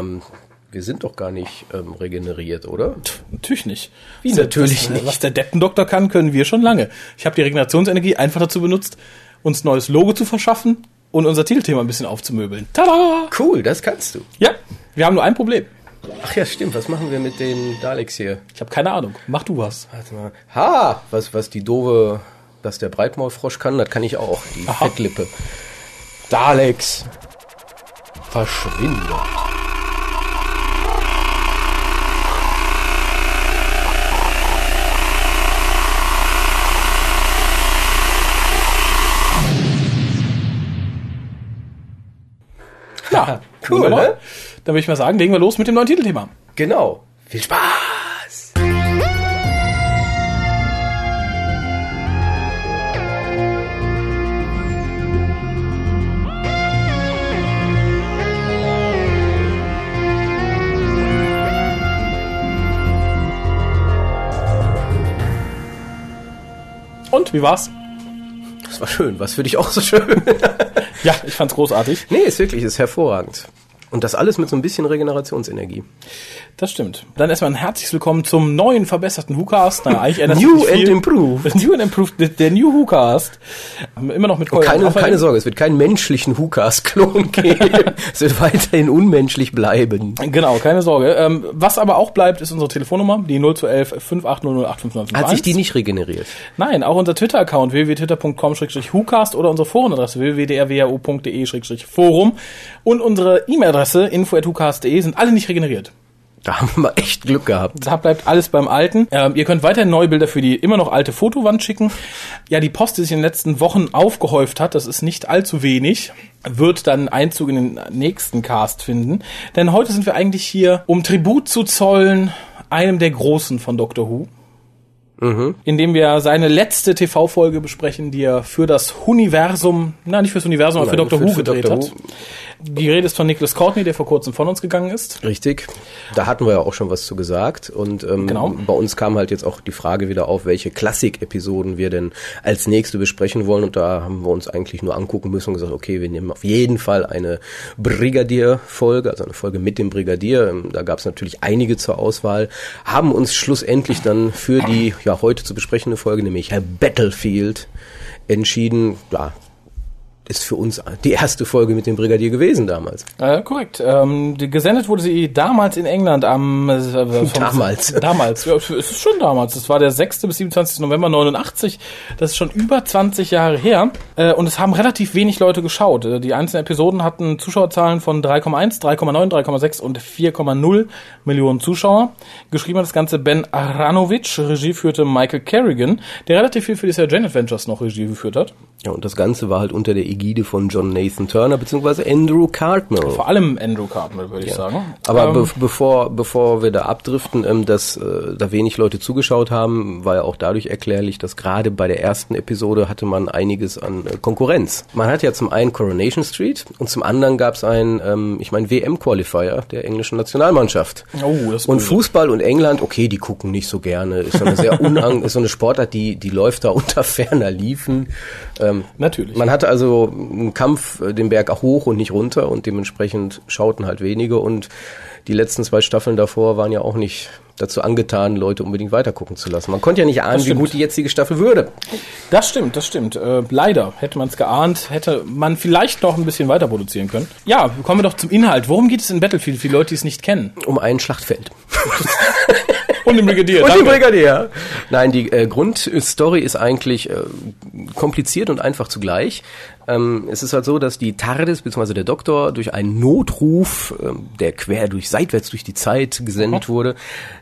ähm, wir sind doch gar nicht ähm, regeneriert, oder? Natürlich nicht. Wie Was- natürlich was, nicht? Was der Deppendoktor kann, können wir schon lange. Ich habe die Regenerationsenergie einfach dazu benutzt, uns neues Logo zu verschaffen und unser Titelthema ein bisschen aufzumöbeln. Tada! Cool, das kannst du. Ja, wir haben nur ein Problem. Ach ja, stimmt. Was machen wir mit den Daleks hier? Ich habe keine Ahnung. Mach du was. Warte mal. Ha! Was, was die doofe, dass der Breitmaulfrosch kann, das kann ich auch. Die Aha. Fettlippe. Daleks. Verschwinde. Ja, Cool, wunderbar. ne? Dann würde ich mal sagen, legen wir los mit dem neuen Titelthema. Genau. Viel Spaß! Und, wie war's? Das war schön. Was für dich auch so schön? Ja, ich fand's großartig. nee, ist wirklich, ist hervorragend. Und das alles mit so ein bisschen Regenerationsenergie. Das stimmt. Dann erstmal ein herzliches Willkommen zum neuen, verbesserten WhoCast. Na, eigentlich New and improved. New and improved, der- New WhoCast. Immer noch mit Kolja Keine, Raphael. keine Sorge, es wird keinen menschlichen Hukas-Klon geben. es wird weiterhin unmenschlich bleiben. Genau, keine Sorge. Ähm, was aber auch bleibt, ist unsere Telefonnummer, die 0211 5800 Hat sich die nicht regeneriert? Nein, auch unser Twitter-Account www.twitter.com-hucast oder unsere Forenadresse www.drwao.de-forum und unsere E-Mail-Adresse info.hucast.de sind alle nicht regeneriert. Da haben wir echt Glück gehabt. Da bleibt alles beim Alten. Ähm, ihr könnt weiterhin neue Bilder für die immer noch alte Fotowand schicken. Ja, die Post, die sich in den letzten Wochen aufgehäuft hat, das ist nicht allzu wenig, wird dann Einzug in den nächsten Cast finden. Denn heute sind wir eigentlich hier, um Tribut zu zollen einem der Großen von Doctor Who. Indem wir seine letzte TV-Folge besprechen, die er für das Universum, na nicht fürs Universum, aber für Nein, Doctor für- Who für gedreht hat. Die Rede ist von Nicholas Courtney, der vor kurzem von uns gegangen ist. Richtig. Da hatten wir ja auch schon was zu gesagt. Und ähm, Genau. bei uns kam halt jetzt auch die Frage wieder auf, welche Klassik-Episoden wir denn als nächste besprechen wollen. Und da haben wir uns eigentlich nur angucken müssen und gesagt, okay, wir nehmen auf jeden Fall eine Brigadier-Folge, also eine Folge mit dem Brigadier. Ähm, Da gab es natürlich einige zur Auswahl, haben uns schlussendlich dann für die ja heute zu besprechende Folge, nämlich Battlefield, entschieden. Ja, ist für uns die erste Folge mit dem Brigadier gewesen damals. Äh, korrekt. Ähm, gesendet wurde sie damals in England am äh, vom- Damals. Damals. Ja, es ist schon damals. Das war der 6. bis 27. November 89. Das ist schon über 20 Jahre her. Äh, und es haben relativ wenig Leute geschaut. Äh, die einzelnen Episoden hatten Zuschauerzahlen von 3,1, 3,9, 3,6 und 4,0 Millionen Zuschauer. Geschrieben hat das Ganze Ben Aranovic. Regie führte Michael Kerrigan, der relativ viel für die Sarah Jane Adventures noch Regie geführt hat. Ja, und das Ganze war halt unter der Ägide von John Nathan Turner beziehungsweise Andrew Cartmel. Vor allem Andrew Cartmel, würde ich sagen. Aber Ähm, be bevor, bevor wir da abdriften, ähm, dass äh, da wenig Leute zugeschaut haben, war ja auch dadurch erklärlich, dass gerade bei der ersten Episode hatte man einiges an äh, Konkurrenz. Man hat ja zum einen Coronation Street und zum anderen gab es einen, ähm, ich meine, WM-Qualifier der englischen Nationalmannschaft. Oh, das und. Fußball und England, okay, die gucken nicht so gerne. Ist so eine sehr unang ist so eine Sportart, die, die läuft da unter ferner Liefen. Ähm, Natürlich. man hatte also einen Kampf äh, den Berg auch hoch und nicht runter und dementsprechend schauten halt wenige und die letzten zwei Staffeln davor waren ja auch nicht dazu angetan, Leute unbedingt weitergucken zu lassen. Man konnte ja nicht ahnen, wie gut die jetzige Staffel würde. Das stimmt, das stimmt. Äh, leider hätte man es geahnt, hätte man vielleicht noch ein bisschen weiter produzieren können. Ja, kommen wir doch zum Inhalt. Worum geht es in Battlefield für die Leute, die es nicht kennen? Um ein Schlachtfeld. Und im Brigadier. Und die danke. Brigadier. Nein, die äh, Grundstory ist eigentlich äh, kompliziert und einfach zugleich. Ähm, es ist halt so, dass die TARDIS bzw. der Doktor durch einen Notruf, ähm, der quer durch seitwärts durch die Zeit gesendet wurde,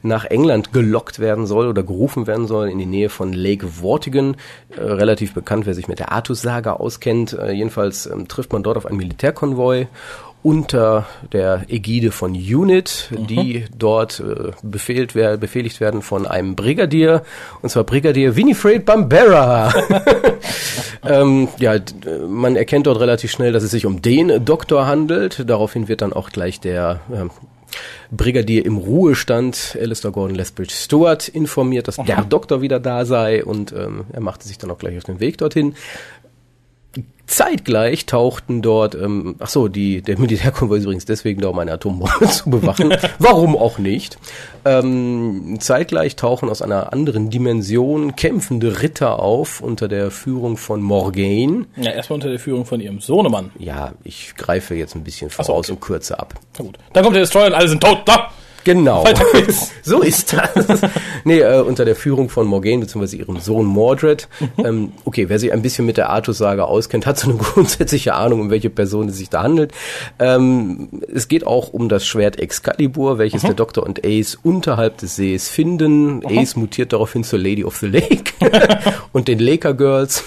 nach England gelockt werden soll oder gerufen werden soll in die Nähe von Lake Vortigern. Äh, relativ bekannt, wer sich mit der Artus-Saga auskennt. Äh, jedenfalls ähm, trifft man dort auf einen Militärkonvoi unter der Ägide von UNIT, die dort äh, befehlt wer befehligt werden von einem Brigadier, und zwar Brigadier Winifred Bambera. ähm, ja, äh, man erkennt dort relativ schnell, dass es sich um den Doktor handelt. Daraufhin wird dann auch gleich der ähm, Brigadier im Ruhestand, Alistair Gordon Lethbridge Stewart, informiert, dass der Doktor wieder da sei und ähm, er machte sich dann auch gleich auf den Weg dorthin. Zeitgleich tauchten dort, ähm, ach so, die, der Militärkonvoi ist übrigens deswegen da, um eine Atombombe zu bewachen. Warum auch nicht? Ähm, zeitgleich tauchen aus einer anderen Dimension kämpfende Ritter auf unter der Führung von Morgaine. Ja, erstmal unter der Führung von ihrem Sohnemann. Ja, ich greife jetzt ein bisschen voraus okay. und kürze ab. Na gut. Dann kommt der Destroyer und alle sind tot. Da! Genau. So ist das. nee, äh, unter der Führung von Morgaine bzw. ihrem Sohn Mordred. Ähm, okay, wer sich ein bisschen mit der Artus-Saga auskennt, hat so eine grundsätzliche Ahnung, um welche Person es sich da handelt. Ähm, es geht auch um das Schwert Excalibur, welches der Doktor und Ace unterhalb des Sees finden. Ace mutiert daraufhin zur Lady of the Lake und den Laker Girls.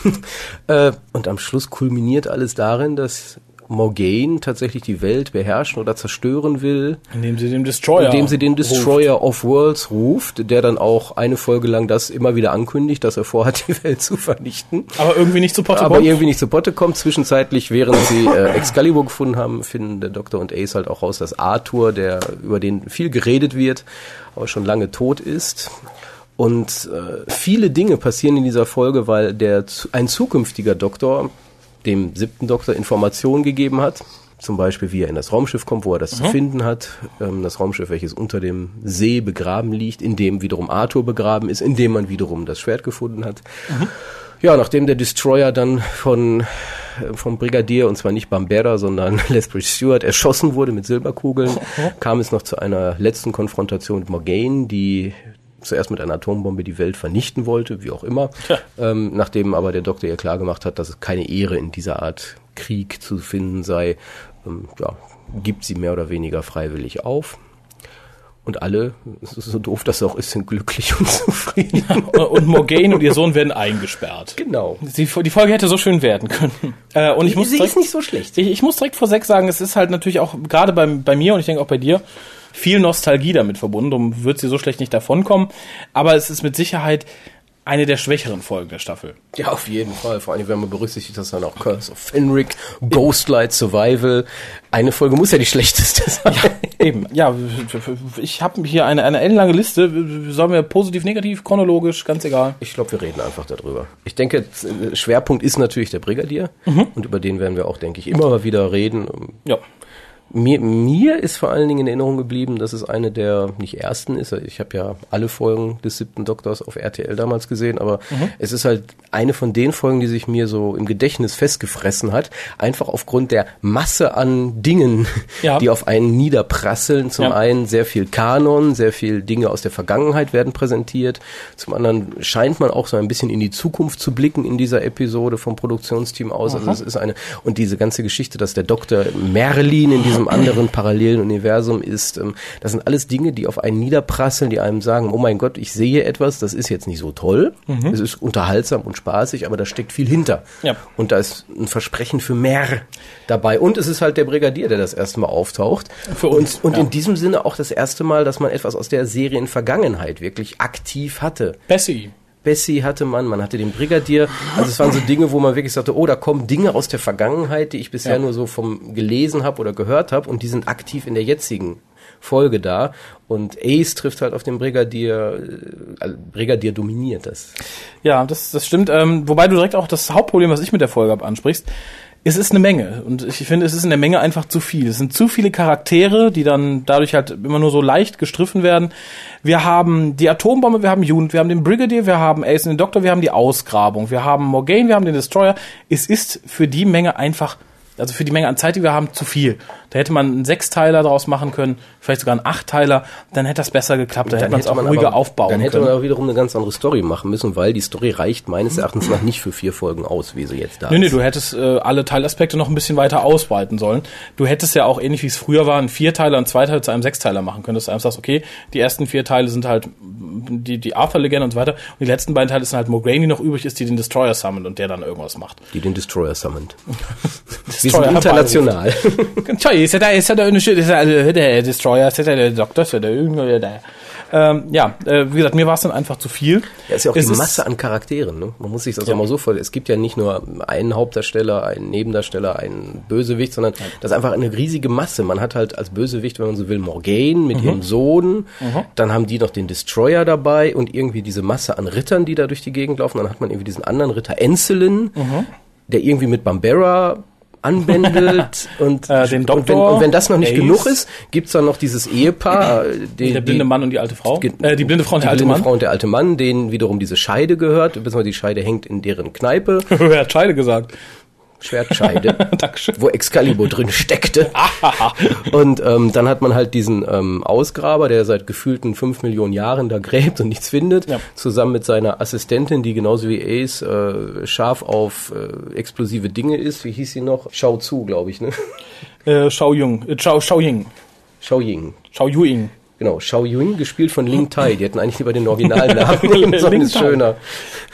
äh, und am Schluss kulminiert alles darin, dass Morgaine tatsächlich die Welt beherrschen oder zerstören will, Indem sie den Destroyer. indem sie den Destroyer of Worlds ruft, der dann auch eine Folge lang das immer wieder ankündigt, dass er vorhat, die Welt zu vernichten. Aber irgendwie nicht zu Potte Aber kommt. irgendwie nicht zu Potte kommt. Zwischenzeitlich, während sie äh, Excalibur gefunden haben, finden der Doktor und Ace halt auch raus, dass Arthur, der über den viel geredet wird, aber schon lange tot ist. Und äh, viele Dinge passieren in dieser Folge, weil der ein zukünftiger Doktor dem siebten Doktor Informationen gegeben hat. Zum Beispiel, wie er in das Raumschiff kommt, wo er das zu finden hat. Ähm, das Raumschiff, welches unter dem See begraben liegt, in dem wiederum Arthur begraben ist, in dem man wiederum das Schwert gefunden hat. Ja, nachdem der Destroyer dann von äh, vom Brigadier, und zwar nicht Bambera, sondern Lethbridge Stewart, erschossen wurde mit Silberkugeln, kam es noch zu einer letzten Konfrontation mit Morgaine, die zuerst mit einer Atombombe die Welt vernichten wollte, wie auch immer. Tja. Ähm, nachdem aber der Doktor ihr klargemacht hat, dass es keine Ehre in dieser Art Krieg zu finden sei, ähm, ja, gibt sie mehr oder weniger freiwillig auf. Und alle, so doof das auch ist, sind glücklich und zufrieden. und Morgaine und ihr Sohn werden eingesperrt. Genau. Die, die Folge hätte so schön werden können. Äh, und ich muss Sie direkt, ist nicht so schlecht. ich, ich muss direkt vor sechs sagen, es ist halt natürlich auch gerade bei, bei mir und ich denke auch bei dir viel Nostalgie damit verbunden. Darum wird sie so schlecht nicht davonkommen. Aber es ist mit Sicherheit eine der schwächeren Folgen der Staffel. Ja, auf jeden Fall. Vor allem, wenn man berücksichtigt, dass dann auch Curse of Fenric, Ghostlight Survival, eine Folge muss ja die schlechteste sein. Eben, ja, ich habe hier eine, eine ellenlange Liste. Sollen wir positiv, negativ, chronologisch, ganz egal. Ich glaube, wir reden einfach darüber. Ich denke, Schwerpunkt ist natürlich der Brigadier und über den werden wir auch, denke ich, immer mal wieder reden. Ja. Mir, mir ist vor allen Dingen in Erinnerung geblieben, dass es eine der nicht ersten ist. Ich habe ja alle Folgen des siebten Doktors auf RTL damals gesehen, aber es ist halt eine von den Folgen, die sich mir so im Gedächtnis festgefressen hat, einfach aufgrund der Masse an Dingen, Ja. die auf einen niederprasseln. Zum Ja. einen sehr viel Kanon, sehr viel Dinge aus der Vergangenheit werden präsentiert. Zum anderen scheint man auch so ein bisschen in die Zukunft zu blicken in dieser Episode vom Produktionsteam aus. Also es ist eine und diese ganze Geschichte, dass der Doktor Merlin in diesem anderen parallelen Universum ist, ähm, das sind alles Dinge, die auf einen niederprasseln, die einem sagen, oh mein Gott, ich sehe etwas, das ist jetzt nicht so toll, es ist unterhaltsam und spaßig, aber da steckt viel hinter. Ja. Und da ist ein Versprechen für mehr dabei. Und es ist halt der Brigadier, der das erste Mal auftaucht. Für uns, Und, und ja. in diesem Sinne auch das erste Mal, dass man etwas aus der Serienvergangenheit wirklich aktiv hatte. Bessie. Bessie hatte man, man hatte den Brigadier. Also es waren so Dinge, wo man wirklich sagte, oh, da kommen Dinge aus der Vergangenheit, die ich bisher Ja. nur so vom gelesen habe oder gehört habe und die sind aktiv in der jetzigen Folge da. Und Ace trifft halt auf den Brigadier, äh, also Brigadier dominiert das. Ja, das, das stimmt. Ähm, wobei du direkt auch das Hauptproblem, was ich mit der Folge habe, ansprichst. Es ist eine Menge. Und ich finde, es ist in der Menge einfach zu viel. Es sind zu viele Charaktere, die dann dadurch halt immer nur so leicht gestriffen werden. Wir haben die Atombombe, wir haben Unit, wir haben den Brigadier, wir haben Ace und den Doktor, wir haben die Ausgrabung, wir haben Morgaine, wir haben den Destroyer. Es ist für die Menge einfach, also für die Menge an Zeit, die wir haben, zu viel. Da hätte man einen Sechsteiler draus machen können, vielleicht sogar einen Achtteiler, dann hätte das besser geklappt, da hätte man es auch ruhiger aber, aufbauen Dann hätte können. man auch wiederum eine ganz andere Story machen müssen, weil die Story reicht meines Erachtens nach nicht für vier Folgen aus, wie sie jetzt da Nee, nee, ist. du hättest äh, alle Teilaspekte noch ein bisschen weiter ausweiten sollen. Du hättest ja auch ähnlich wie es früher war, einen Vierteiler und Zweiteiler zu einem Sechsteiler machen können. Dass du einfach sagst, okay, die ersten vier Teile sind halt die, die Arthur-Legende und so weiter. Und die letzten beiden Teile sind halt Morgaine, die noch übrig ist, die den Destroyer summon und der dann irgendwas macht. Die den Destroyer summoned. Wir Destroyer sind international. Ist ja da, ist ja da eine schöne, ist ja der Destroyer, ist ja der Doktor, ist ja der Jünger, der. Ähm, ja, äh, wie gesagt, mir war es dann einfach zu viel. Ja, ist ja auch Es die Masse an Charakteren. Ne? Man muss sich das Ja. auch mal so vorstellen. Es gibt ja nicht nur einen Hauptdarsteller, einen Nebendarsteller, einen Bösewicht, sondern das ist einfach eine riesige Masse. Man hat halt als Bösewicht, wenn man so will, Morgaine Mhm. mit ihrem Sohn. Dann haben die noch den Destroyer dabei und irgendwie diese Masse an Rittern, die da durch die Gegend laufen. Dann hat man irgendwie diesen anderen Ritter Encelin. Mhm. der irgendwie mit Bambera anbändelt und, Äh, den und, wenn, Doktor, und wenn das noch nicht Ace. genug ist, gibt's dann noch dieses Ehepaar, äh, die, Der blinde Mann und die alte Frau. Äh, die blinde Frau und die der alte blinde Mann. Frau und der alte Mann, denen wiederum diese Scheide gehört, beziehungsweise die Scheide hängt in deren Kneipe, Wer hat Scheide gesagt? Schwertscheide, wo Excalibur drin steckte. und ähm, dann hat man halt diesen ähm, Ausgraber, der seit gefühlten fünf Millionen Jahren da gräbt und nichts findet, Ja. zusammen mit seiner Assistentin, die genauso wie Ace äh, scharf auf äh, explosive Dinge ist. Wie hieß sie noch? Schau zu, glaube ich, ne? Äh, Shao Jung. Äh, Shao, Shao Ying. Shao Ying. Shao Yuing. Genau, Shao Ying, gespielt von Ling Tai. Die hätten eigentlich lieber den originalen Namen nehmen sollen, ist schöner.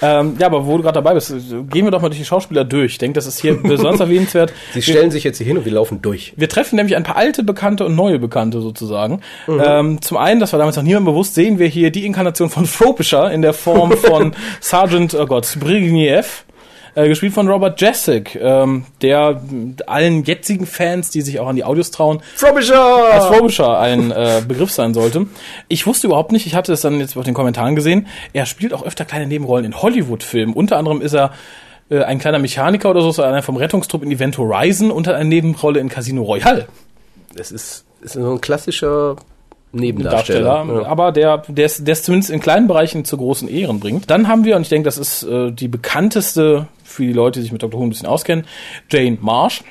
Ähm, ja, aber wo du gerade dabei bist, gehen wir doch mal durch die Schauspieler durch. Ich denke, das ist hier besonders erwähnenswert. Sie stellen sich jetzt hier hin und wir laufen durch. Wir treffen nämlich ein paar alte Bekannte und neue Bekannte sozusagen. Ähm, zum einen, das war damals noch niemandem bewusst, sehen wir hier die Inkarnation von Frobisher in der Form von Sergeant, oh Gott, Brigniev. Äh, gespielt von Robert Jessic, ähm, der allen jetzigen Fans, die sich auch an die Audios trauen, als Frobisher! Frobisher ein äh, Begriff sein sollte. Ich wusste überhaupt nicht, ich hatte es dann jetzt auf den Kommentaren gesehen, er spielt auch öfter kleine Nebenrollen in Hollywood-Filmen. Unter anderem ist er äh, ein kleiner Mechaniker oder so, ist einer vom Rettungstrupp in Event Horizon und hat eine Nebenrolle in Casino Royale. Es ist, ist so ein klassischer Darsteller, Nebendarsteller. Ja. aber der, der es der es zumindest in kleinen Bereichen zu großen Ehren bringt. Dann haben wir, und ich denke, das ist äh, die bekannteste für die Leute, die sich mit Doctor Who ein bisschen auskennen, Jane Marsh,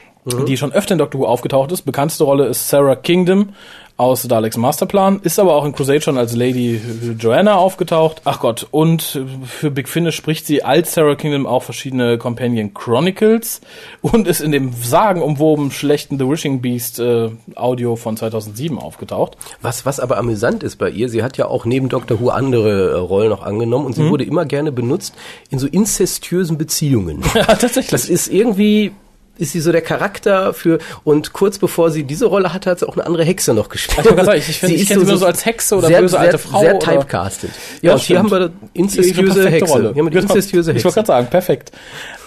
die schon öfter in Doctor Who aufgetaucht ist. Bekannteste Rolle ist Sarah Kingdom aus Daleks Masterplan, ist aber auch in Crusade schon als Lady Joanna aufgetaucht. Ach Gott, und für Big Finish spricht sie als Sarah Kingdom auch verschiedene Companion Chronicles und ist in dem sagenumwoben schlechten The Wishing Beast äh, Audio von 2007 aufgetaucht. Was, was aber amüsant ist bei ihr, sie hat ja auch neben Doctor Who andere äh, Rollen noch angenommen und sie wurde immer gerne benutzt in so inzestiösen Beziehungen. Ja, tatsächlich. Das ist irgendwie, ist sie so der Charakter für, und kurz bevor sie diese Rolle hatte, hat sie auch eine andere Hexe noch gespielt. Ich gerade sagen, ich finde- ich ist kenne sie nur so als Hexe oder sehr, böse alte Frau Sehr typecastet. Ja, Ja, und hier haben wir perfekte Hexe. Hier haben wir die Genau. Ich Hexe. wollte gerade sagen, perfekt.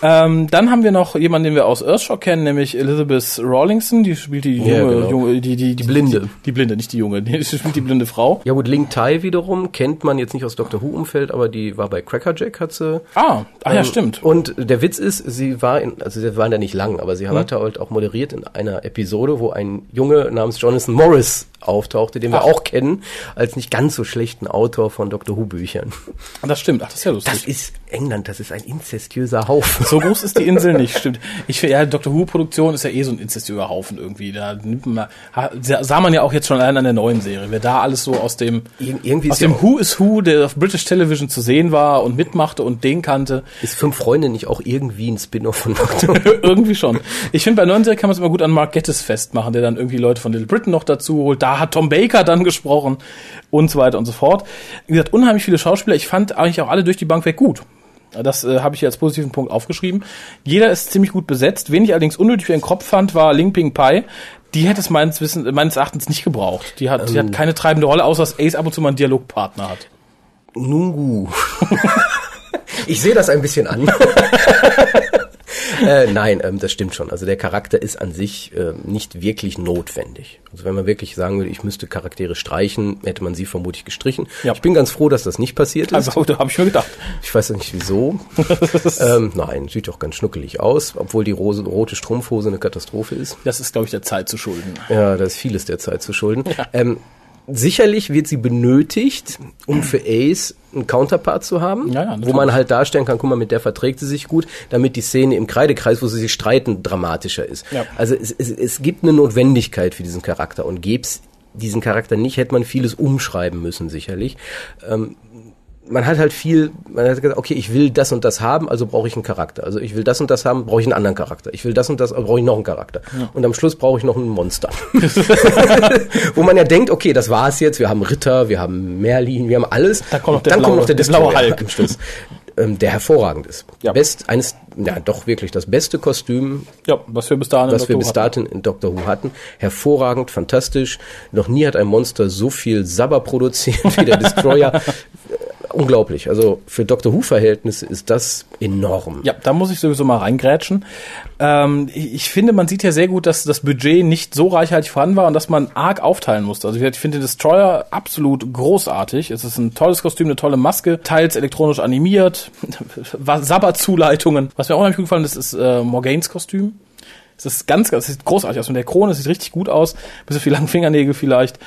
Ähm, dann haben wir noch jemanden, den wir aus Earthshock kennen, nämlich Elizabeth Rawlingson, die spielt die junge, Ja, genau. junge die, die, die, Blinde. Die, die Blinde, nicht die junge, die spielt die blinde Frau. Ja gut, Ling Tai wiederum kennt man jetzt nicht aus Doctor Who-Umfeld, aber die war bei Crackerjack, hat sie Ah, ah ja, Ähm, stimmt. Und der Witz ist, sie war in, also sie waren da nicht lang, aber sie Hm. hat halt auch moderiert in einer Episode, wo ein Junge namens Jonathan Morris auftauchte, den wir Ach. auch kennen, als nicht ganz so schlechten Autor von Doctor Who Büchern. Das stimmt, ach, das ist ja lustig. Das ist England, das ist ein inzestiöser Haufen. So groß ist die Insel nicht, stimmt. Ich finde, ja, Doctor Who-Produktion ist ja eh so ein inzestiöser Haufen irgendwie. Da nimmt man, sah man ja auch jetzt schon allein an der neuen Serie, wer da alles so aus dem, Ir- irgendwie aus ja dem Who is Who, der auf British Television zu sehen war und mitmachte und den kannte, Ist Fünf Freunde nicht auch irgendwie ein Spin-off von Doctor Who? irgendwie schon. Ich finde, bei neuen Serie kann man es immer gut an Mark Gettis festmachen, der dann irgendwie Leute von Little Britain noch dazu holt. Da hat Tom Baker dann gesprochen und so weiter und so fort. Wie gesagt, unheimlich viele Schauspieler. Ich fand eigentlich auch alle durch die Bank weg gut. Das äh, habe ich hier als positiven Punkt aufgeschrieben. Jeder ist ziemlich gut besetzt. Wen ich allerdings unnötig für den Kopf fand, war Ling Ping Pai. Die hätte es meines, Wissen, meines Erachtens nicht gebraucht. Die hat, die hat keine treibende Rolle, außer dass Ace ab und zu mal einen Dialogpartner hat. Nungu. ich sehe das ein bisschen an. äh, nein, ähm, das stimmt schon. Also der Charakter ist an sich ähm, nicht wirklich notwendig. Also wenn man wirklich sagen würde, ich müsste Charaktere streichen, hätte man sie vermutlich gestrichen. Ja. Ich bin ganz froh, dass das nicht passiert ist. Also, da habe ich mir gedacht. Ich weiß nicht wieso. ähm, nein, sieht doch ganz schnuckelig aus, obwohl die rose, rote Strumpfhose eine Katastrophe ist. Das ist, glaube ich, der Zeit zu schulden. Ja, da ist vieles der Zeit zu schulden. Ähm, sicherlich wird sie benötigt, um für Ace einen Counterpart zu haben, Ja, ja, wo man halt darstellen kann, guck mal, mit der verträgt sie sich gut, damit die Szene im Kreidekreis, wo sie sich streiten, dramatischer ist. Ja. Also es, es, es gibt eine Notwendigkeit für diesen Charakter und gäb's diesen Charakter nicht, hätte man vieles umschreiben müssen, sicherlich. Ähm, man hat halt viel, man hat gesagt, okay, ich will das und das haben, also brauche ich einen Charakter. Also ich will das und das haben, brauche ich einen anderen Charakter. Ich will das und das, also brauche ich noch einen Charakter. Und am Schluss brauche ich noch ein Monster. Wo man ja denkt, okay, das war's jetzt, wir haben Ritter, wir haben Merlin, wir haben alles. Da kommt noch der Dann blaue- kommt noch der, der blaue Destroyer Hulk. am Schluss. Ähm, der hervorragend ist. Ja. Best, eines, ja doch wirklich das beste Kostüm, Ja, was wir bis dahin in was wir Doctor bis Who hatten. dahin in Doctor Who hatten. Hervorragend, fantastisch. Noch nie hat ein Monster so viel Sabber produziert wie der Destroyer. Unglaublich. Also für Dr. Who-Verhältnisse ist das enorm. Ja, da muss ich sowieso mal reingrätschen. Ähm, ich, finde, man sieht ja sehr gut, dass das Budget nicht so reichhaltig vorhanden war und dass man arg aufteilen musste. Also ich finde Destroyer absolut großartig. Es ist ein tolles Kostüm, eine tolle Maske, teils elektronisch animiert, Sabbat-Zuleitungen. Was mir auch nicht gut gefallen ist, ist äh, Morganes Kostüm. Es ist ganz, ganz, es sieht großartig aus. Und der Krone sieht richtig gut aus. Bisschen viel langen Fingernägel vielleicht.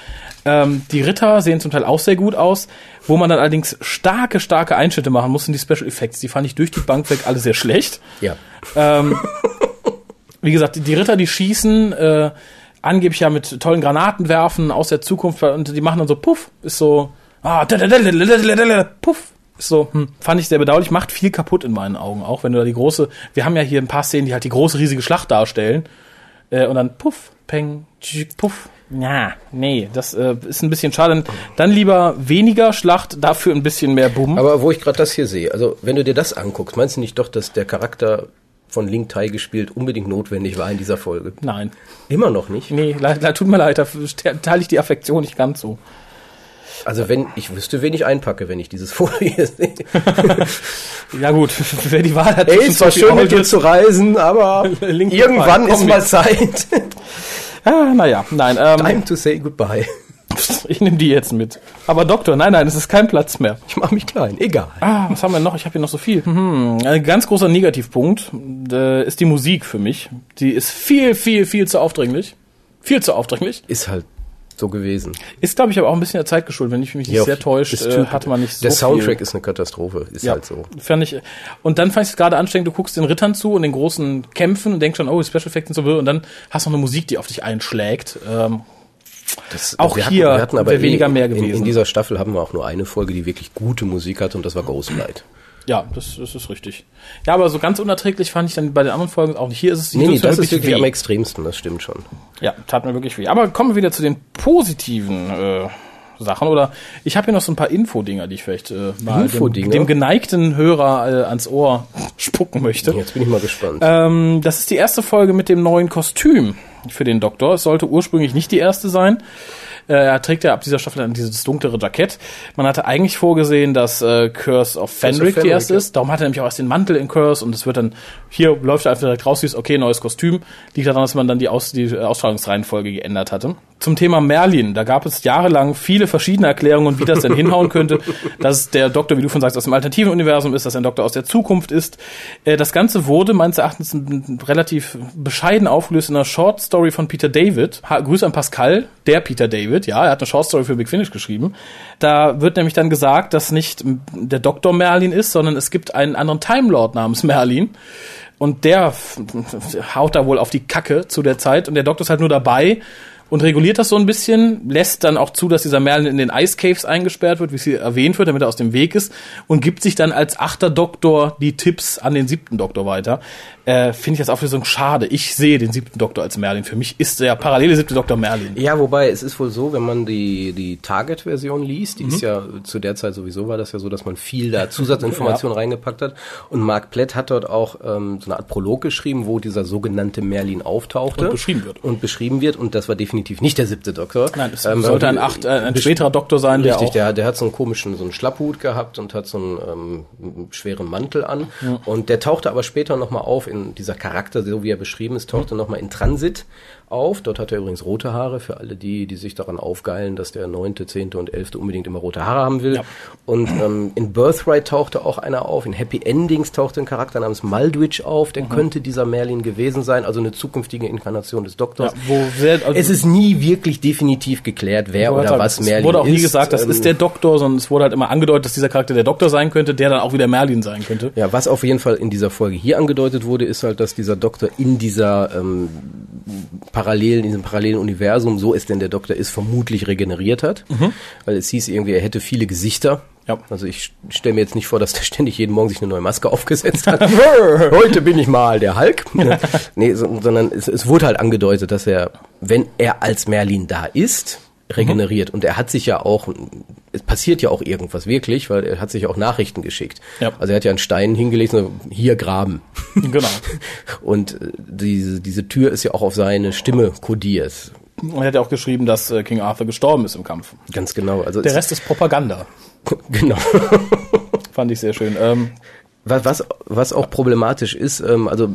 Ähm, die Ritter sehen zum Teil auch sehr gut aus. Wo man dann allerdings starke, starke Einschnitte machen muss, sind die Special Effects. Die fand ich durch die Bank weg alle sehr schlecht. Ja. Ähm, wie gesagt, die, die Ritter, die schießen, äh, angeblich ja mit tollen Granaten werfen aus der Zukunft und die machen dann so Puff, ist so, ah, Puff, ist so, hm, fand ich sehr bedauerlich, macht viel kaputt in meinen Augen, auch wenn du da die große, wir haben ja hier ein paar Szenen, die halt die große, riesige Schlacht darstellen, äh, und dann Puff, Peng, tschik, Puff, ja, nee, das äh, ist ein bisschen schade. Dann lieber weniger Schlacht, dafür ein bisschen mehr Bumm. Aber wo ich gerade das hier sehe, also wenn du dir das anguckst, meinst du nicht doch, dass der Charakter von Link Tai gespielt unbedingt notwendig war in dieser Folge? Nein. Immer noch nicht? Nee, tut mir leid, da teile ich die Affektion nicht ganz so. Also wenn, ich wüsste, wen ich einpacke, wenn ich dieses Foto hier sehe. ja gut, wer die Wahl hat. Ey, es war schön mit dir zu reisen, aber irgendwann ist mal Zeit. Ah, naja, nein. Ähm, Time to say goodbye. ich nehme die jetzt mit. Aber Doktor, nein, nein, es ist kein Platz mehr. Ich mache mich klein, egal. Ah, was haben wir noch? Ich habe hier noch so viel. Hm, ein ganz großer Negativpunkt äh, ist die Musik für mich. Die ist viel, viel, viel zu aufdringlich. Viel zu aufdringlich. Ist halt so gewesen. Ist, glaube ich, aber auch ein bisschen der Zeit geschuldet. Wenn ich mich nicht Ja, sehr täuscht, ist äh, hatte man nicht so Der Soundtrack viel. ist eine Katastrophe, ist Ja, halt so. fand ich. Und dann fand ich es gerade anstrengend, du guckst den Rittern zu und den großen Kämpfen und denkst schon, oh, Special Effects und so, und dann hast du noch eine Musik, die auf dich einschlägt. Ähm, Das, Auch hier wäre weniger mehr in, gewesen. in dieser Staffel haben wir auch nur eine Folge, die wirklich gute Musik hatte und das war Ghostlight. Ja, das, das ist richtig. Ja, aber so ganz unerträglich fand ich dann bei den anderen Folgen auch nicht. Hier ist es Nee, nee, das ist wirklich weh. am extremsten, das stimmt schon. Ja, tat mir wirklich weh. Aber kommen wir wieder zu den positiven äh, Sachen. Oder ich habe hier noch so ein paar Infodinger, die ich vielleicht äh, mal dem, dem geneigten Hörer äh, ans Ohr spucken möchte. Jetzt bin ich mal gespannt. Ähm, das ist die erste Folge mit dem neuen Kostüm für den Doktor. Es sollte ursprünglich nicht die erste sein. Äh, er trägt ja ab dieser Staffel dann dieses dunklere Jackett. Man hatte eigentlich vorgesehen, dass äh, Curse of Fenric die erste ist. Darum hat er nämlich auch erst den Mantel in Curse und es wird dann, hier läuft er einfach direkt raus, siehst, okay, neues Kostüm. Liegt daran, dass man dann die, Aus die Ausstrahlungsreihenfolge geändert hatte. Zum Thema Merlin, da gab es jahrelang viele verschiedene Erklärungen, wie das denn hinhauen könnte. Dass der Doktor, wie du von sagst, aus dem alternativen Universum ist, dass ein Doktor aus der Zukunft ist. Äh, das Ganze wurde meines Erachtens relativ bescheiden aufgelöst in einer Short Story von Peter David. Grüße an Pascal, der Peter David, ja, er hat eine Short Story für Big Finish geschrieben. Da wird nämlich dann gesagt, dass nicht der Doktor Merlin ist, sondern es gibt einen anderen Time Lord namens Merlin. Und der haut da wohl auf die Kacke zu der Zeit und der Doktor ist halt nur dabei und reguliert das so ein bisschen, lässt dann auch zu, dass dieser Merlin in den Ice Caves eingesperrt wird, wie es hier erwähnt wird, damit er aus dem Weg ist und gibt sich dann als achter Doktor die Tipps an den siebten Doktor weiter. Äh, Finde ich als Auflösung schade. Ich sehe den siebten Doktor als Merlin. Für mich ist der parallele siebte Doktor Merlin. Ja, wobei es ist wohl so, wenn man die, die Target-Version liest, die Mhm. ist ja zu der Zeit sowieso war das ja so, dass man viel da Zusatzinformationen reingepackt hat. Und Mark Plett hat dort auch ähm, so eine Art Prolog geschrieben, wo dieser sogenannte Merlin auftauchte. Und beschrieben wird. Und beschrieben wird. Und das war definitiv nicht der siebte Doktor. Nein, es Ähm, sollte ein, weil- acht, äh, ein späterer Doktor sein, der Richtig, auch der, der hat so einen komischen, so einen Schlapphut gehabt und hat so einen ähm, schweren Mantel an. Und der tauchte aber später nochmal auf in dieser Charakter, so wie er beschrieben ist, tauchte nochmal in Transit auf. Dort hat er übrigens rote Haare für alle die, die sich daran aufgeilen, dass der neunte, zehnte und elfte unbedingt immer rote Haare haben will. Ja. Und ähm, in Birthright tauchte auch einer auf. In Happy Endings tauchte ein Charakter namens Maldwich auf. Der könnte dieser Merlin gewesen sein, also eine zukünftige Inkarnation des Doktors. Ja, wo sehr, also es ist nie wirklich definitiv geklärt, wer oder sagen, was es Merlin wurde auch nie ist. gesagt, das Ähm, ist der Doktor, sondern es wurde halt immer angedeutet, dass dieser Charakter der Doktor sein könnte, der dann auch wieder Merlin sein könnte. Ja, was auf jeden Fall in dieser Folge hier angedeutet wurde, ist halt, dass dieser Doktor in dieser ähm, parallelen, in diesem parallelen Universum, so es denn der Doktor ist, vermutlich regeneriert hat. Weil es hieß irgendwie, er hätte viele Gesichter. Ja. Also ich stelle mir jetzt nicht vor, dass der ständig jeden Morgen sich eine neue Maske aufgesetzt hat. Heute bin ich mal der Hulk. nee, so, sondern es, es wurde halt angedeutet, dass er, wenn er als Merlin da ist, regeneriert. Und er hat sich ja auch, es passiert ja auch irgendwas wirklich, weil er hat sich auch Nachrichten geschickt. Ja. Also er hat ja einen Stein hingelegt, und so, hier graben. Genau. Und äh, diese, diese Tür ist ja auch auf seine Stimme kodiert. Und er hat ja auch geschrieben, dass äh, King Arthur gestorben ist im Kampf. Ganz genau. Also Der es, Rest ist Propaganda. Genau. Fand ich sehr schön. Ähm, Was, was, auch problematisch ist, ähm, also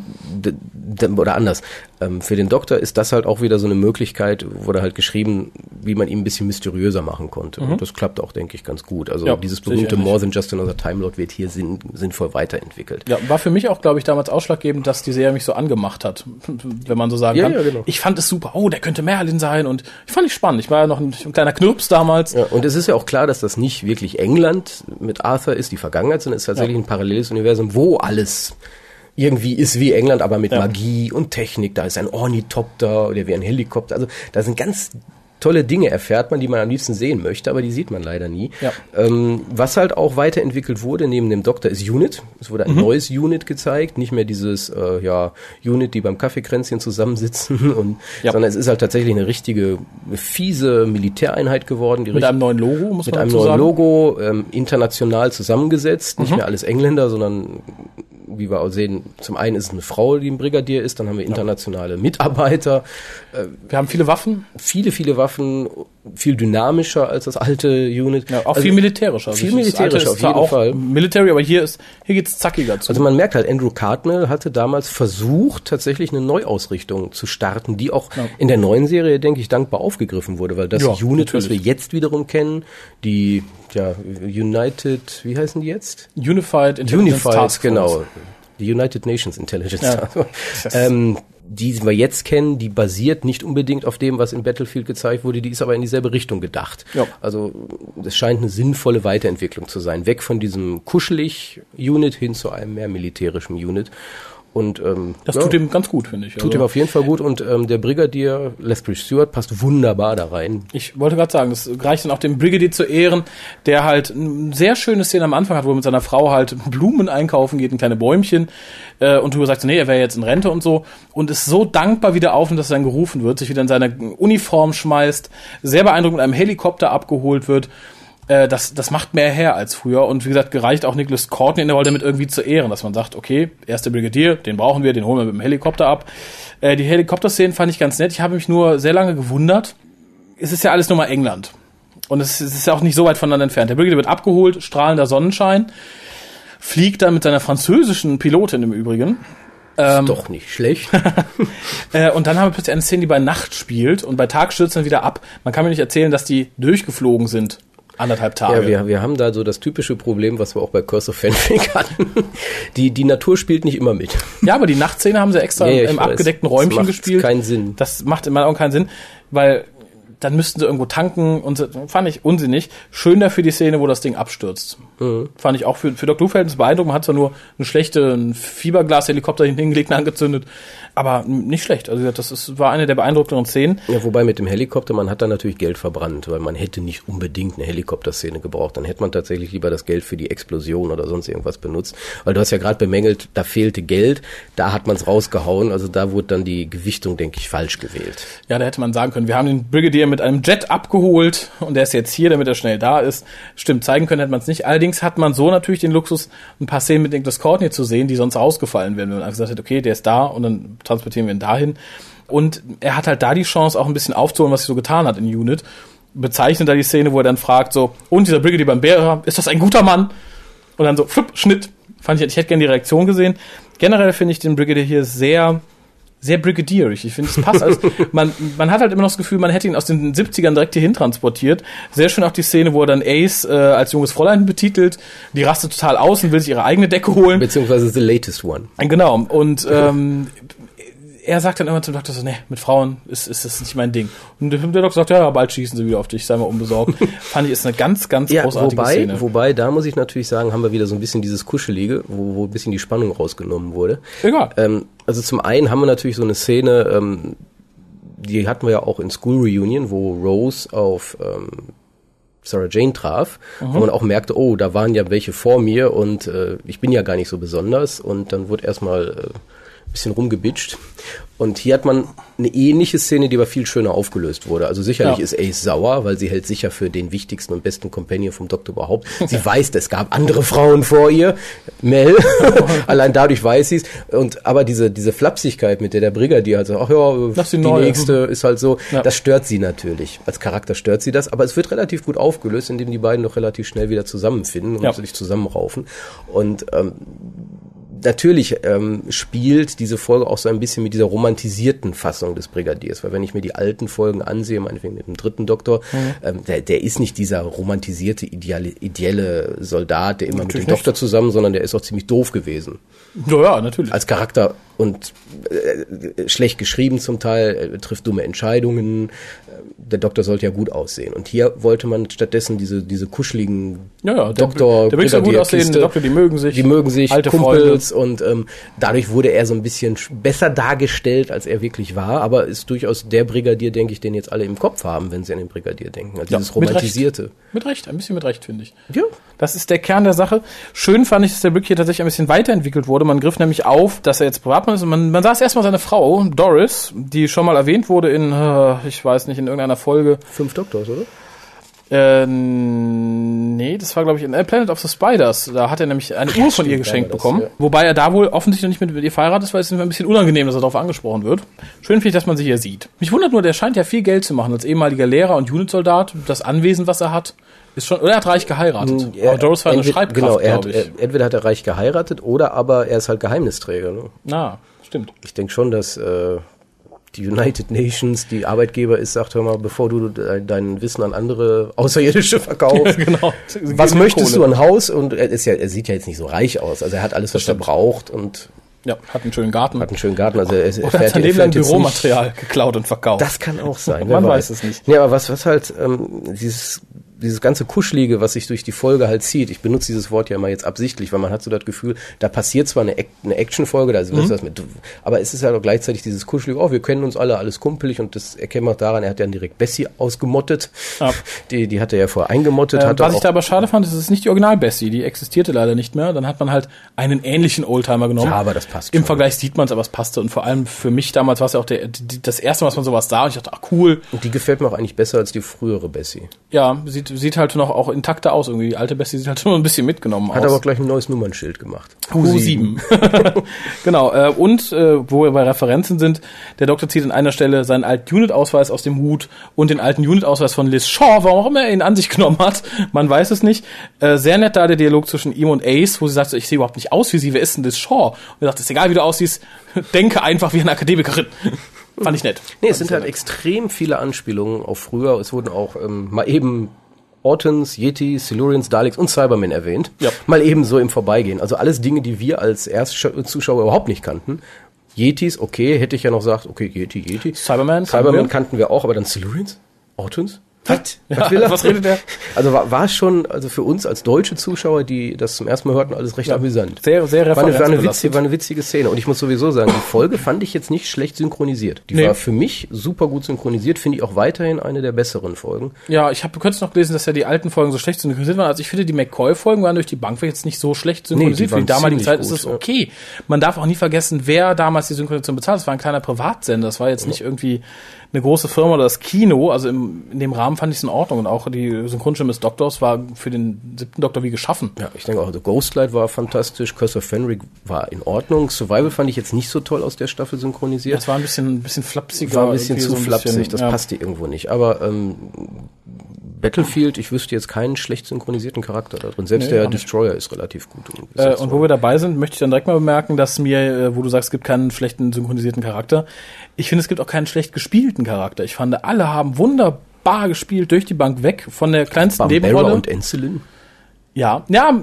oder anders, ähm, für den Doktor ist das halt auch wieder so eine Möglichkeit, wurde halt geschrieben, wie man ihn ein bisschen mysteriöser machen konnte. Und das klappt auch, denke ich, ganz gut. Also Mhm. Ja, dieses berühmte. More Than Just Another Time Lord wird hier sinn, sinnvoll weiterentwickelt. ja, war für mich auch, glaube ich, damals ausschlaggebend, dass die Serie mich so angemacht hat, wenn man so sagen Ja, kann. ja, genau. Ich fand es super. Oh, der könnte Merlin sein und ich fand ich spannend. Ich war ja noch ein, ein kleiner Knirps damals. Ja, und es ist ja auch klar, dass das nicht wirklich England mit Arthur ist, die Vergangenheit, sondern es ist tatsächlich ein paralleles Universum, wo alles irgendwie ist wie England, aber mit Ja. Magie und Technik. Da ist ein Ornithopter oder wie ein Helikopter. Also da sind ganz tolle Dinge erfährt man, die man am liebsten sehen möchte, aber die sieht man leider nie. Ja. Ähm, was halt auch weiterentwickelt wurde neben dem Doktor ist Unit. Es wurde ein Mhm. neues Unit gezeigt, nicht mehr dieses äh, ja Unit, die beim Kaffeekränzchen zusammensitzen und Ja. sondern es ist halt tatsächlich eine richtige fiese Militäreinheit geworden, Mit einem neuen Logo, muss mit man einem dazu neuen sagen. Logo, ähm, international zusammengesetzt, Mhm. nicht mehr alles Engländer, sondern wie wir auch sehen, zum einen ist es eine Frau, die ein Brigadier ist, dann haben wir internationale Mitarbeiter, Wir haben viele Waffen, viele, viele Waffen, viel dynamischer als das alte Unit. ja, auch Also- viel militärischer. viel militärischer, auf jeden Fall. Military, aber hier ist, hier geht's zackiger zu. Also man merkt halt, Andrew Cartmel hatte damals versucht, tatsächlich eine Neuausrichtung zu starten, die auch in der neuen Serie, denke ich, dankbar aufgegriffen wurde, weil das Ja, Unit, was wir natürlich. jetzt wiederum kennen, die ja, United, wie heißen die jetzt? Unified Intelligence Unified, Task Force. genau. Die United Nations Intelligence Ja. Ähm, die wir jetzt kennen, die basiert nicht unbedingt auf dem, was in Battlefield gezeigt wurde, die ist aber in dieselbe Richtung gedacht. Ja. Also es scheint eine sinnvolle Weiterentwicklung zu sein. Weg von diesem kuschelig Unit hin zu einem mehr militärischen Unit. Und ähm, Das ja, tut ihm ganz gut, finde ich. tut Also- ihm auf jeden Fall gut und ähm, der Brigadier Lethbridge Stewart passt wunderbar da rein. Ich wollte gerade sagen, das reicht dann auch dem Brigadier zu Ehren, der halt eine sehr schöne Szene am Anfang hat, wo er mit seiner Frau halt Blumen einkaufen geht, ein kleine Bäumchen, äh, und du sagst, nee, er wäre jetzt in Rente und so, und ist so dankbar wieder aufnimmt, dass er dann gerufen wird, sich wieder in seine Uniform schmeißt, sehr beeindruckt mit einem Helikopter abgeholt wird. Äh, das, das macht mehr her als früher. Und wie gesagt, gereicht auch Nicholas Courtney in der Rolle damit irgendwie zu ehren, dass man sagt, okay, erster Brigadier, den brauchen wir, den holen wir mit dem Helikopter ab. Äh, die Helikopterszenen fand ich ganz nett. Ich habe mich nur sehr lange gewundert, es ist ja alles nur mal England. Und es ist es ist ja auch nicht so weit voneinander entfernt. Der Brigadier wird abgeholt, strahlender Sonnenschein, fliegt dann mit seiner französischen Pilotin im Übrigen. Ähm, Ist doch nicht schlecht. Äh, und dann haben wir plötzlich eine Szene, die bei Nacht spielt und bei Tag stürzt dann wieder ab. Man kann mir nicht erzählen, dass die durchgeflogen sind. Anderthalb Tage. Ja, wir, wir haben da so das typische Problem, was wir auch bei Curse of Fenwick hatten. Die, die Natur spielt nicht immer mit. Ja, aber die Nachtszene haben sie extra Ja, ja, im weiß. abgedeckten Das Räumchen macht gespielt. keinen Sinn. Das macht in meinen Augen keinen Sinn, weil dann müssten sie irgendwo tanken und fand ich unsinnig. Schön dafür die Szene, wo das Ding abstürzt. Mhm. Fand ich auch für, für Dr. Who-Verhältnis beeindruckend. Man hat zwar nur eine schlechte ein Fiberglas-Helikopter hingelegt und angezündet, aber nicht schlecht. Also das ist, war eine der beeindruckenderen Szenen. Ja, wobei mit dem Helikopter, man hat da natürlich Geld verbrannt, weil man hätte nicht unbedingt eine Helikopterszene gebraucht. Dann hätte man tatsächlich lieber das Geld für die Explosion oder sonst irgendwas benutzt. Weil du hast ja gerade bemängelt, da fehlte Geld, da hat man es rausgehauen. Also da wurde dann die Gewichtung, denke ich, falsch gewählt. Ja, da hätte man sagen können, wir haben den Brigadier mit einem Jet abgeholt und der ist jetzt hier, damit er schnell da ist. Stimmt, zeigen können hätte man es nicht. Allerdings hat man so natürlich den Luxus, ein paar Szenen mit Nicholas Courtney zu sehen, die sonst ausgefallen wären, wenn man gesagt hätte, okay, der ist da und dann transportieren wir ihn dahin. Und er hat halt da die Chance, auch ein bisschen aufzuholen, was er so getan hat in Unit. Bezeichnet da die Szene, wo er dann fragt so, und dieser Brigadier Bambera, ist das ein guter Mann? Und dann so, flipp, Schnitt. Fand ich, ich hätte gerne die Reaktion gesehen. Generell finde ich den Brigadier hier sehr, sehr brigadierig. Ich finde, es passt. Als, man, man hat halt immer noch das Gefühl, man hätte ihn aus den 70ern direkt hierhin transportiert. Sehr schön auch die Szene, wo er dann Ace äh, als junges Fräulein betitelt. Die rastet total aus und will sich ihre eigene Decke holen. Beziehungsweise the latest one. Genau. Und ähm, er sagt dann immer zum Doktor so, nee, mit Frauen ist, ist das nicht mein Ding. Und der Doktor sagt, ja, bald schießen sie wieder auf dich, sei mal unbesorgt. Fand ich, ist eine ganz, ganz Ja, großartige wobei, Szene. wobei, da muss ich natürlich sagen, haben wir wieder so ein bisschen dieses Kuschelige, wo, wo ein bisschen die Spannung rausgenommen wurde. Egal. Ähm, also zum einen haben wir natürlich so eine Szene, ähm, die hatten wir ja auch in School Reunion, wo Rose auf ähm, Sarah Jane traf, wo man auch merkte, oh, da waren ja welche vor mir und äh, ich bin ja gar nicht so besonders und dann wurde erstmal äh, bisschen rumgebitscht. Und hier hat man eine ähnliche Szene, die aber viel schöner aufgelöst wurde. Also sicherlich Ja. ist Ace sauer, weil sie hält sicher für den wichtigsten und besten Companion vom Doktor überhaupt. Sie weiß, es gab andere Frauen vor ihr, Mel. Allein dadurch weiß sie es. Und aber diese diese Flapsigkeit, mit der der Brigadier also, ach ja, die neue. nächste ist halt so, Ja. das stört sie natürlich. Als Charakter stört sie das, aber es wird relativ gut aufgelöst, indem die beiden doch relativ schnell wieder zusammenfinden und Ja. sich zusammenraufen. Und ähm, natürlich ähm, spielt diese Folge auch so ein bisschen mit dieser romantisierten Fassung des Brigadiers, weil wenn ich mir die alten Folgen ansehe, meinetwegen mit dem dritten Doktor, Mhm. ähm, der, der ist nicht dieser romantisierte, ideale, ideelle Soldat, der immer mit dem Natürlich Doktor zusammen, sondern der ist auch ziemlich doof gewesen Ja, ja, natürlich. als Charakter und äh, schlecht geschrieben zum Teil, äh, trifft dumme Entscheidungen. Äh, Der Doktor sollte ja gut aussehen. Und hier wollte man stattdessen diese, diese kuscheligen ja, ja, Doktor, der, der so gut aussehen, Doktor, die mögen sich. die mögen sich, alte Kumpels und ähm, dadurch wurde er so ein bisschen sch- besser dargestellt, als er wirklich war, aber ist durchaus der Brigadier, denke ich, den jetzt alle im Kopf haben, wenn sie an den Brigadier denken. Also Ja, dieses mit Recht. Romantisierte. Mit Recht, ein bisschen mit Recht, finde ich. Ja. Das ist der Kern der Sache. Schön fand ich, dass der Blick hier tatsächlich ein bisschen weiterentwickelt wurde. Man griff nämlich auf, dass er jetzt Privatmann ist und man, man saß erstmal seine Frau, Doris, die schon mal erwähnt wurde in, äh, ich weiß nicht, in irgendeiner Folge. Fünf Doktors, oder? Äh, nee, das war, glaube ich, in äh, Planet of the Spiders. Da hat er nämlich eine Uhr von ihr geschenkt das, bekommen. ja. Wobei er da wohl offensichtlich noch nicht mit ihr verheiratet ist, weil es ist ein bisschen unangenehm, dass er darauf angesprochen wird. Schön finde ich, dass man sich hier sieht. Mich wundert nur, der scheint ja viel Geld zu machen. Als ehemaliger Lehrer und Unitsoldat, das Anwesen, was er hat, ist schon, oder er hat reich geheiratet. Ja, aber Doris war eine entweder- Schreibkraft, Genau, er hat, er, entweder hat er reich geheiratet oder aber er ist halt Geheimnisträger. Ne? Na, stimmt. Ich denke schon, dass äh, die United Nations, die Arbeitgeber ist, sagt, hör mal, bevor du de dein Wissen an andere Außerirdische verkaufst, genau. was möchtest du Kohle. an Haus? Und er ist ja, er sieht ja jetzt nicht so reich aus. Also er hat alles, was er braucht und Ja, hat einen schönen Garten. hat einen schönen Garten. Also er, er Oder hat sein er Leben lang fährt jetzt Büromaterial geklaut und verkauft. das kann auch sein. Man weiß es nicht. Ja, aber was, was halt, ähm, dieses, dieses ganze Kuschelige, was sich durch die Folge halt zieht, ich benutze dieses Wort ja immer jetzt absichtlich, weil man hat so das Gefühl, da passiert zwar eine, eine Actionfolge, da ist Mhm. was mit, aber es ist halt auch gleichzeitig dieses Kuschelige, oh, wir kennen uns alle, alles kumpelig und das erkennen wir auch daran, er hat ja direkt Bessie ausgemottet. Ja. Die, die hat er ja vorher eingemottet, Äh, was ich da aber schade fand, ist, es ist nicht die Original-Bessie. Die existierte leider nicht mehr. Dann hat man halt einen ähnlichen Oldtimer genommen. Ja, aber das passt Im schon. Vergleich sieht man es, aber es passte. Und vor allem für mich damals war es ja auch der, die, das erste Mal, dass man sowas sah. Und ich dachte, ach cool. Und die gefällt mir auch eigentlich besser als die frühere Bessie. Ja, sieht, sieht halt noch auch intakter aus irgendwie. Die alte Bessie sieht halt schon ein bisschen mitgenommen Hat aus. aber auch gleich ein neues Nummernschild gemacht. Q7. genau. Äh, und äh, wo wir bei Referenzen sind, der Doktor zieht an einer Stelle seinen alten Unit-Ausweis aus dem Hut und den alten Unit-Ausweis von Liz Shaw, warum auch immer er ihn an sich genommen hat. Man weiß es nicht. Äh, sehr nett da der Dialog zwischen ihm und Ace, wo sie sagt, so, ich sehe überhaupt nicht aus wie sie, wer ist denn Liz Shaw? Und er sagt, ist egal, wie du aussiehst, denke einfach wie eine Akademikerin. Fand ich nett. Nee, es sind halt extrem viele Anspielungen auf früher. Es wurden auch ähm, mal eben Ortons, Yeti, Silurians, Daleks und Cybermen erwähnt. Ja. Mal eben so im Vorbeigehen. Also alles Dinge, die wir als Erstzuschauer überhaupt nicht kannten. Yetis, okay, hätte ich ja noch gesagt, okay, Yeti, Yeti. Cyberman kannten Cybermen wir. kannten wir auch, aber dann Silurians? Ortons? Was? Ja, will er? was redet er? Also war, war schon, also für uns als deutsche Zuschauer, die das zum ersten Mal hörten, alles recht amüsant. Sehr, sehr War eine, war, eine witzige, war eine witzige Szene. Und ich muss sowieso sagen, die Folge fand ich jetzt nicht schlecht synchronisiert. Die Nee. war für mich super gut synchronisiert, finde ich auch weiterhin eine der besseren Folgen. Ja, ich habe kürzlich noch gelesen, dass ja die alten Folgen so schlecht synchronisiert waren. Also ich finde, die McCoy-Folgen waren durch die Bank jetzt nicht so schlecht synchronisiert. die Für die damalige Zeit ziemlich ist es gut, ja. okay. Man darf auch nie vergessen, wer damals die Synchronisation bezahlt. Das war ein kleiner Privatsender. Das war jetzt nicht irgendwie eine große Firma oder das Kino. Also im, in dem Rahmen fand ich es in Ordnung. Und auch die Synchronstimme des Doktors war für den siebten Doktor wie geschaffen. Ja, ich denke auch, The Ghostlight war fantastisch, Curse of Fenric war in Ordnung, Survival fand ich jetzt nicht so toll aus der Staffel synchronisiert. Das war ein bisschen, ein bisschen flapsiger. war ein bisschen zu so ein flapsig, bisschen, das ja. passte irgendwo nicht. Aber ähm, Battlefield, ich wüsste jetzt keinen schlecht synchronisierten Charakter da drin. Selbst Nee, der nicht. Destroyer ist relativ gut. Äh, und wo wir dabei sind, möchte ich dann direkt mal bemerken, dass mir, äh, wo du sagst, es gibt keinen schlechten synchronisierten Charakter, ich finde, es gibt auch keinen schlecht gespielten Charakter. Ich fand, alle haben wunderbar gespielt, durch die Bank weg, von der kleinsten Bambera Nebenrolle. und Encelin. ja, ja,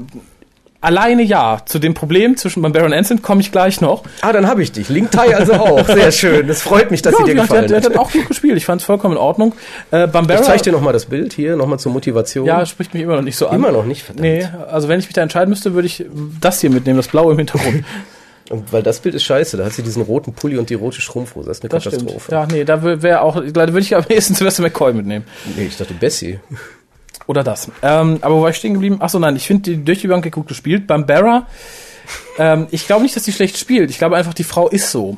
alleine ja. Zu dem Problem zwischen Bambera und Ensign komme ich gleich noch. Ah, dann habe ich dich. Link Tai also auch. Sehr schön. Das freut mich, dass Ja, sie dir die hat, der, gefallen der hat hat. auch gut gespielt. Ich fand es vollkommen in Ordnung. Äh, Bambera, Ich zeige dir nochmal das Bild hier, nochmal zur Motivation. ja, spricht mich immer noch nicht so an. Immer noch nicht, verdammt. Nee, also wenn ich mich da entscheiden müsste, würde ich das hier mitnehmen, das blaue im Hintergrund. Und weil das Bild ist scheiße, da hat sie diesen roten Pulli und die rote Strumpfhose. Das ist eine Das stimmt. Katastrophe. Ja, nee, da wäre auch, da würde ich am ehesten Sylvester McCoy mitnehmen. Nee, ich dachte Bessie. Oder das. Ähm, aber wo war ich stehen geblieben? Ach so, nein, ich finde die durch die Bank gut gespielt. Bambera Ähm, ich glaube nicht, dass die schlecht spielt. Ich glaube einfach, die Frau ist so.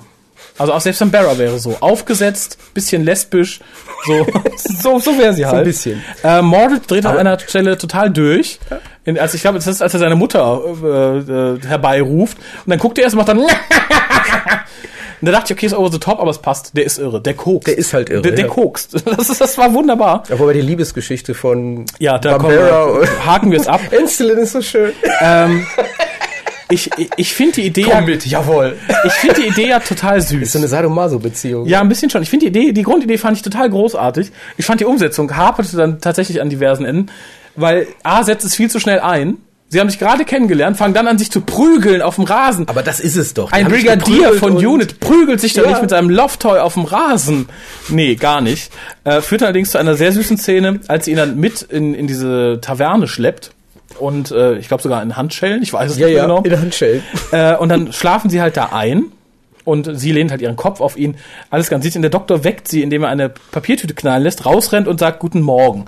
Also auch selbst Barra wäre so. Aufgesetzt, bisschen lesbisch. So, so, so wäre sie halt. So ein bisschen. Äh, Mordred dreht an einer Stelle total durch. In, also ich glaube, das ist, als er seine Mutter äh, äh, herbeiruft. Und dann guckt er erst und macht dann. und da dachte ich, okay, ist over the top, aber es passt. Der ist irre. Der kokst. Der ist halt irre. Der, der ja. kokst. Das, ist, das war wunderbar. Wobei die Liebesgeschichte von Ja, da wir, haken wir es ab. Enstelin ist so schön. ähm, ich ich, ich finde die Idee ja, mit, jawohl. ich finde die Idee ja total süß. Ist so eine Sadomaso-Beziehung. Ja, ein bisschen schon. Ich finde die Idee, die Grundidee fand ich total großartig. Ich fand die Umsetzung haperte dann tatsächlich an diversen Enden, weil A setzt es viel zu schnell ein. Sie haben sich gerade kennengelernt, fangen dann an, sich zu prügeln auf dem Rasen. Aber das ist es doch. Die Ein Brigadier von Unit prügelt sich doch Ja. nicht mit seinem Lofttoy auf dem Rasen. Nee, gar nicht. Äh, führt allerdings zu einer sehr süßen Szene, als sie ihn dann mit in, in diese Taverne schleppt. Und äh, ich glaube sogar in Handschellen, ich weiß es Ja, nicht ja, genau. in Handschellen. Äh, und dann schlafen sie halt da ein. Und sie lehnt halt ihren Kopf auf ihn. Alles ganz süß. Und der Doktor weckt sie, indem er eine Papiertüte knallen lässt, rausrennt und sagt Guten Morgen.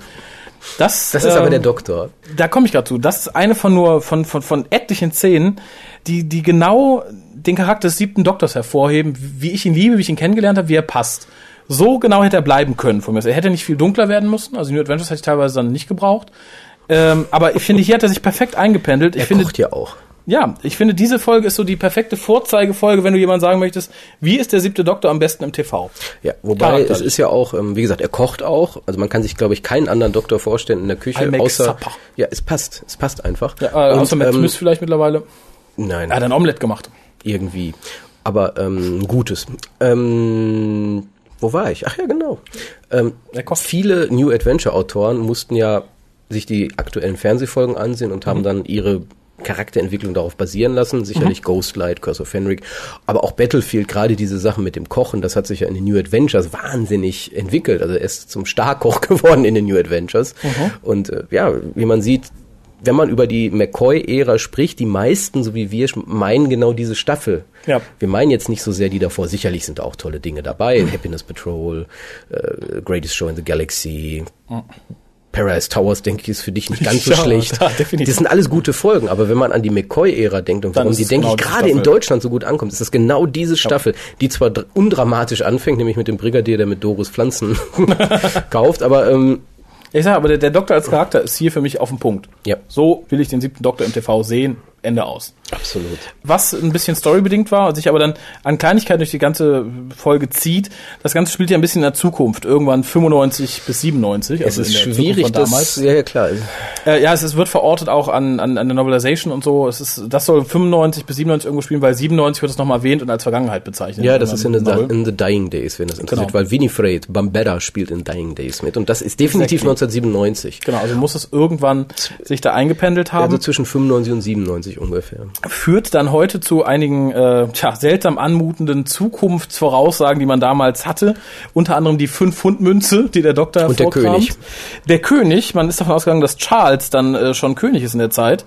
Das, Das ist aber ähm, der Doktor. da komme ich gerade zu. Das ist eine von nur von, von, von etlichen Szenen, die, die genau den Charakter des siebten Doktors hervorheben, wie ich ihn liebe, wie ich ihn kennengelernt habe, wie er passt. So genau hätte er bleiben können von mir. Er hätte nicht viel dunkler werden müssen. Also New Adventures hätte ich teilweise dann nicht gebraucht. Ähm, aber ich finde, hier hat er sich perfekt eingependelt. Ich Er finde, kocht ja auch. Ja, ich finde, diese Folge ist so die perfekte Vorzeigefolge, wenn du jemand sagen möchtest, wie ist der siebte Doktor am besten im TV? Ja, wobei es ist ja auch, ähm, wie gesagt, er kocht auch. Also man kann sich, glaube ich, keinen anderen Doktor vorstellen in der Küche, I außer. supper. Ja, es passt. Es passt einfach. Ja, äh, Und, außer Matt ähm, Smith vielleicht mittlerweile. Nein, Er hat ein Omelett gemacht. irgendwie. Aber ähm, Gutes. Ähm, wo war ich? Ach ja, genau. Ähm, Er kocht. viele New Adventure Autoren mussten ja sich die aktuellen Fernsehfolgen ansehen und Mhm. haben dann ihre Charakterentwicklung darauf basieren lassen. Mhm. Sicherlich Ghostlight, Curse of Fenric, aber auch Battlefield, gerade diese Sachen mit dem Kochen, das hat sich ja in den New Adventures wahnsinnig entwickelt. Also er ist zum Starkoch geworden in den New Adventures. Mhm. Und äh, ja, wie man sieht, wenn man über die McCoy-Ära spricht, die meisten, so wie wir, meinen genau diese Staffel. Ja. Wir meinen jetzt nicht so sehr die davor. Sicherlich sind da auch tolle Dinge dabei. Happiness Patrol, äh, Greatest Show in the Galaxy, Paradise Towers, denke ich, ist für dich nicht ganz so Ja, schlecht. ja. Das sind alles gute Folgen, aber wenn man an die McCoy-Ära denkt und warum die, denke genau ich, gerade in. Deutschland so gut ankommt, ist das genau diese Staffel, die zwar dr- undramatisch anfängt, nämlich mit dem Brigadier, der mit Doris Pflanzen kauft, aber ähm, Ich sage aber, der, der Doktor als Charakter ist hier für mich auf dem Punkt. Ja. So will ich den siebten Doktor im TV sehen. Ende aus. absolut. Was ein bisschen storybedingt war, sich aber dann an Kleinigkeiten durch die ganze Folge zieht. Das Ganze spielt ja ein bisschen in der Zukunft, irgendwann 95 bis 97. Es also ist der Zukunft schwierig, von das, ja, ja, klar. Äh, ja, es, es wird verortet auch an, an, an der Novelization und so. Es ist, das soll 95 bis 97 irgendwo spielen, weil 97 wird es nochmal erwähnt und als Vergangenheit bezeichnet. Ja, das ist in the, in the Dying Days, wenn das interessiert, Genau. weil Winifred Bambetta spielt in Dying Days mit und das ist definitiv Exactly. 1997. Genau, also muss es irgendwann sich da eingependelt haben. Also zwischen 95 und 97 ungefähr. führt dann heute zu einigen äh, tja, seltsam anmutenden Zukunftsvoraussagen, die man damals hatte. Unter anderem die 5-Pfund-Münze, die der Doktor Und der. König. Der König, man ist davon ausgegangen, dass Charles dann äh, schon König ist in der Zeit.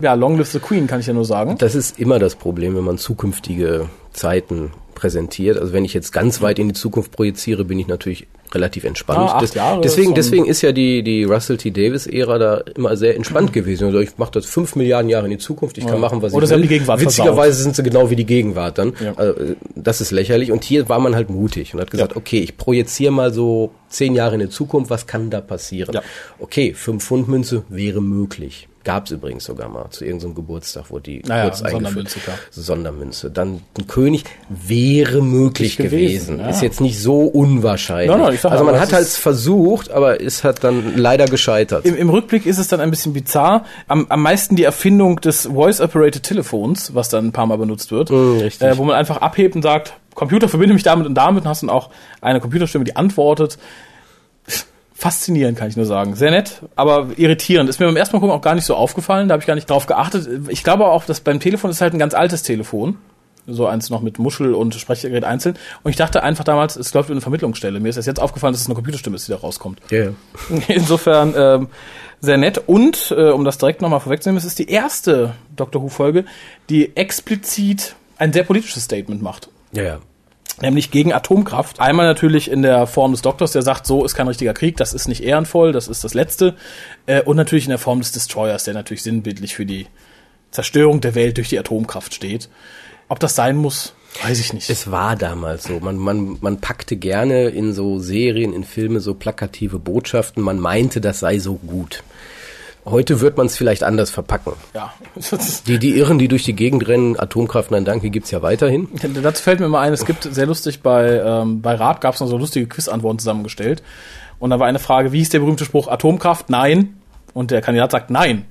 Ja, long live the Queen, kann ich ja nur sagen. Das ist immer das Problem, wenn man zukünftige Zeiten präsentiert. Also wenn ich jetzt ganz weit in die Zukunft projiziere, bin ich natürlich relativ entspannt. Ah, acht Jahre deswegen, deswegen ist ja die, die Russell T. Davis-Ära da immer sehr entspannt gewesen. Also ich mache das fünf Milliarden Jahre in die Zukunft, ich kann machen, was Oder ich haben will. die Gegenwart Witzigerweise sind sie genau wie die Gegenwart dann. Ja. Also, das ist lächerlich. Und hier war man halt mutig und hat gesagt, Ja. okay, ich projiziere mal so zehn Jahre in die Zukunft, was kann da passieren? Ja. Okay, fünf Pfund Münze wäre möglich. Gab es übrigens sogar mal zu irgendeinem Geburtstag, wo die Naja, kurz eingeführt Sondermünze, klar. Sondermünze. Dann ein König wäre möglich gewesen. gewesen, ja. Ist jetzt nicht so unwahrscheinlich. Nein, ich sag also man hat halt versucht, aber es hat dann leider gescheitert. Im, Im Rückblick ist es dann ein bisschen bizarr. Am, am meisten die Erfindung des Voice-Operated Telefons, was dann ein paar Mal benutzt wird. Mm. Äh, wo man einfach abhebt und sagt, Computer, verbinde mich damit und damit und hast dann auch eine Computerstimme, die antwortet. Faszinierend, kann ich nur sagen. Sehr nett, aber irritierend. Ist mir beim ersten Mal gucken auch gar nicht so aufgefallen. Da habe ich gar nicht drauf geachtet. Ich glaube auch, dass beim Telefon ist halt ein ganz altes Telefon. So eins noch mit Muschel und Sprechgerät einzeln. Und ich dachte einfach damals, es läuft über eine Vermittlungsstelle. Mir ist erst jetzt aufgefallen, dass es eine Computerstimme ist, die da rauskommt. Ja, ja. Insofern ähm, sehr nett. Und äh, um das direkt nochmal vorwegzunehmen, es ist die erste Doctor Who-Folge, die explizit ein sehr politisches Statement macht. ja, ja. Nämlich gegen Atomkraft. Einmal natürlich in der Form des Doktors, der sagt, so ist kein richtiger Krieg, das ist nicht ehrenvoll, das ist das Letzte. Äh, und natürlich in der Form des Destroyers, der natürlich sinnbildlich für die Zerstörung der Welt durch die Atomkraft steht. Ob das sein muss, weiß ich nicht. Es war damals so. Man, man, man packte gerne in so Serien, in Filme so plakative Botschaften. Man meinte, das sei so gut. Heute wird man es vielleicht anders verpacken. ja. Die, die Irren, die durch die Gegend rennen, Atomkraft, nein danke, gibt's ja weiterhin. Dazu fällt mir mal ein, es gibt sehr lustig bei, ähm, bei Rat gab es noch so lustige Quizantworten zusammengestellt. Und da war eine Frage, wie ist der berühmte Spruch Atomkraft? Nein. Und der Kandidat sagt Nein.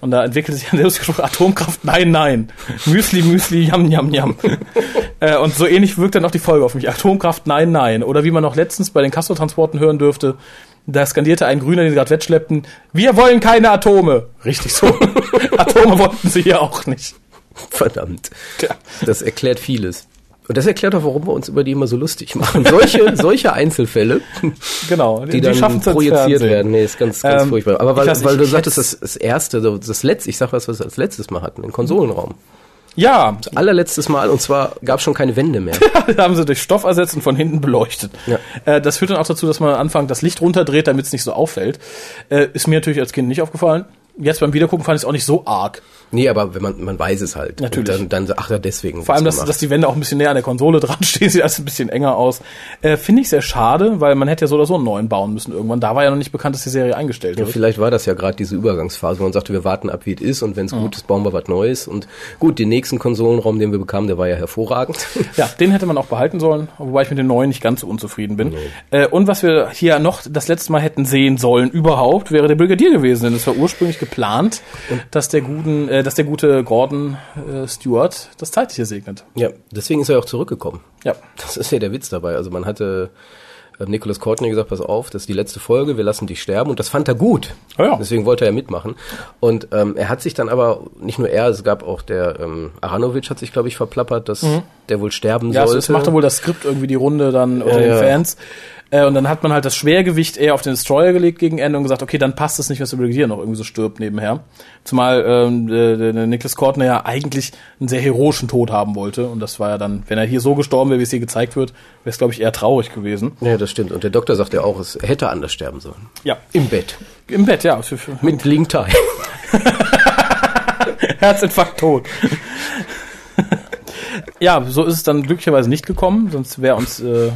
Und da entwickelte sich ein sehr lustiger Spruch Atomkraft? Nein, nein. Müsli, Müsli, Yam, Yam, Yam. äh, und so ähnlich wirkt dann auch die Folge auf mich. Atomkraft? Nein, nein. Oder wie man noch letztens bei den Castor-Transporten hören dürfte, da skandierte ein Grüner, den sie gerade wegschleppten, wir wollen keine Atome. Richtig so. Atome wollten sie hier auch nicht. Verdammt. Ja. Das erklärt vieles. Und das erklärt auch, warum wir uns über die immer so lustig machen. Solche, solche Einzelfälle, Genau. die, dann schaffen's ins projiziert werden. Nee, ist ganz, ganz Ähm, furchtbar. Aber weil, weiß weil du sagtest, das, das erste, so das letzte, ich sag was, was wir als letztes Mal hatten, den Konsolenraum. Ja, Allerletztes Mal, und zwar gab schon keine Wände mehr. haben sie durch Stoff ersetzt und von hinten beleuchtet. Ja. Äh, das führt dann auch dazu, dass man am Anfang das Licht runterdreht, damit es nicht so auffällt. Äh, ist mir natürlich als Kind nicht aufgefallen. Jetzt beim Wiedergucken fand ich es auch nicht so arg. Nee, aber wenn man, man weiß es halt. Natürlich. Und dann, dann, ach ja, deswegen. Vor allem, dass, dass die Wände auch ein bisschen näher an der Konsole dran stehen, sieht alles ein bisschen enger aus. Äh, Finde ich sehr schade, weil man hätte ja so oder so einen neuen bauen müssen irgendwann. Da war ja noch nicht bekannt, dass die Serie eingestellt Ja, wird. vielleicht war das ja gerade diese Übergangsphase, wo man sagte, wir warten ab, wie es ist und wenn es Mhm. gut ist, bauen wir was Neues. Und gut, den nächsten Konsolenraum, den wir bekamen, der war ja hervorragend. Ja, den hätte man auch behalten sollen, wobei ich mit dem neuen nicht ganz so unzufrieden bin. Äh, und was wir hier noch das letzte Mal hätten sehen sollen überhaupt, wäre der Brigadier gewesen, denn es war ursprünglich geplant, dass der guten, äh, dass der gute Gordon äh, Stewart das Zeitliche segnet. ja, deswegen ist er auch zurückgekommen. Ja. Das ist ja der Witz dabei. Also man hatte äh, Nicholas Courtney gesagt, pass auf, das ist die letzte Folge, wir lassen dich sterben. Und das fand er gut. Ja, ja. Deswegen wollte er mitmachen. Und ähm, er hat sich dann aber, nicht nur er, es gab auch der ähm, Aranovic hat sich, glaube ich, verplappert, dass der wohl sterben. Ja, es, sollte. es machte wohl das Skript irgendwie die Runde dann unter Ja, den ja. Fans. Äh, und dann hat man halt das Schwergewicht eher auf den Destroyer gelegt gegen Ende und gesagt, okay, dann passt es nicht, dass der Brigadier noch irgendwie so stirbt nebenher. Zumal ähm, der, der Nicholas Courtney ja eigentlich einen sehr heroischen Tod haben wollte. Und das war ja dann, wenn er hier so gestorben wäre, wie es hier gezeigt wird, wäre es, glaube ich, eher traurig gewesen. ja, das stimmt. Und der Doktor sagt ja auch, es hätte anders sterben sollen. Ja. Im Bett. Im Bett, ja. Mit Lingtai. Herzinfarkt tot. Ja, so ist es dann glücklicherweise nicht gekommen, sonst wäre uns äh,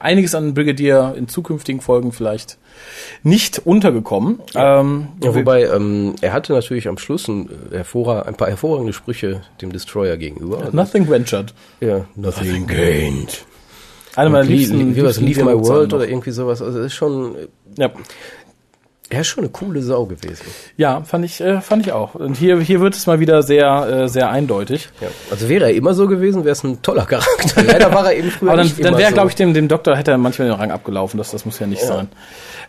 einiges an Brigadier in zukünftigen Folgen vielleicht nicht untergekommen. Ähm, Ja, wobei, ähm, er hatte natürlich am Schluss ein, äh, hervorra ein paar hervorragende Sprüche dem Destroyer gegenüber. Also, Nothing ventured. ja, nothing gained. Eine meiner Leave, liebsten, wie was, liebsten Leave My World oder irgendwie sowas. Also, es ist schon, Ja. Er ist schon eine coole Sau gewesen. ja, fand ich, äh, fand ich auch. Und hier, hier wird es mal wieder sehr, äh, sehr eindeutig. Ja. Also, wäre er immer so gewesen, wäre es ein toller Charakter. Leider war er eben früher Aber dann, nicht dann wäre, so. glaube ich, dem, dem Doktor hätte er manchmal den Rang abgelaufen. Das, das muss ja nicht sein.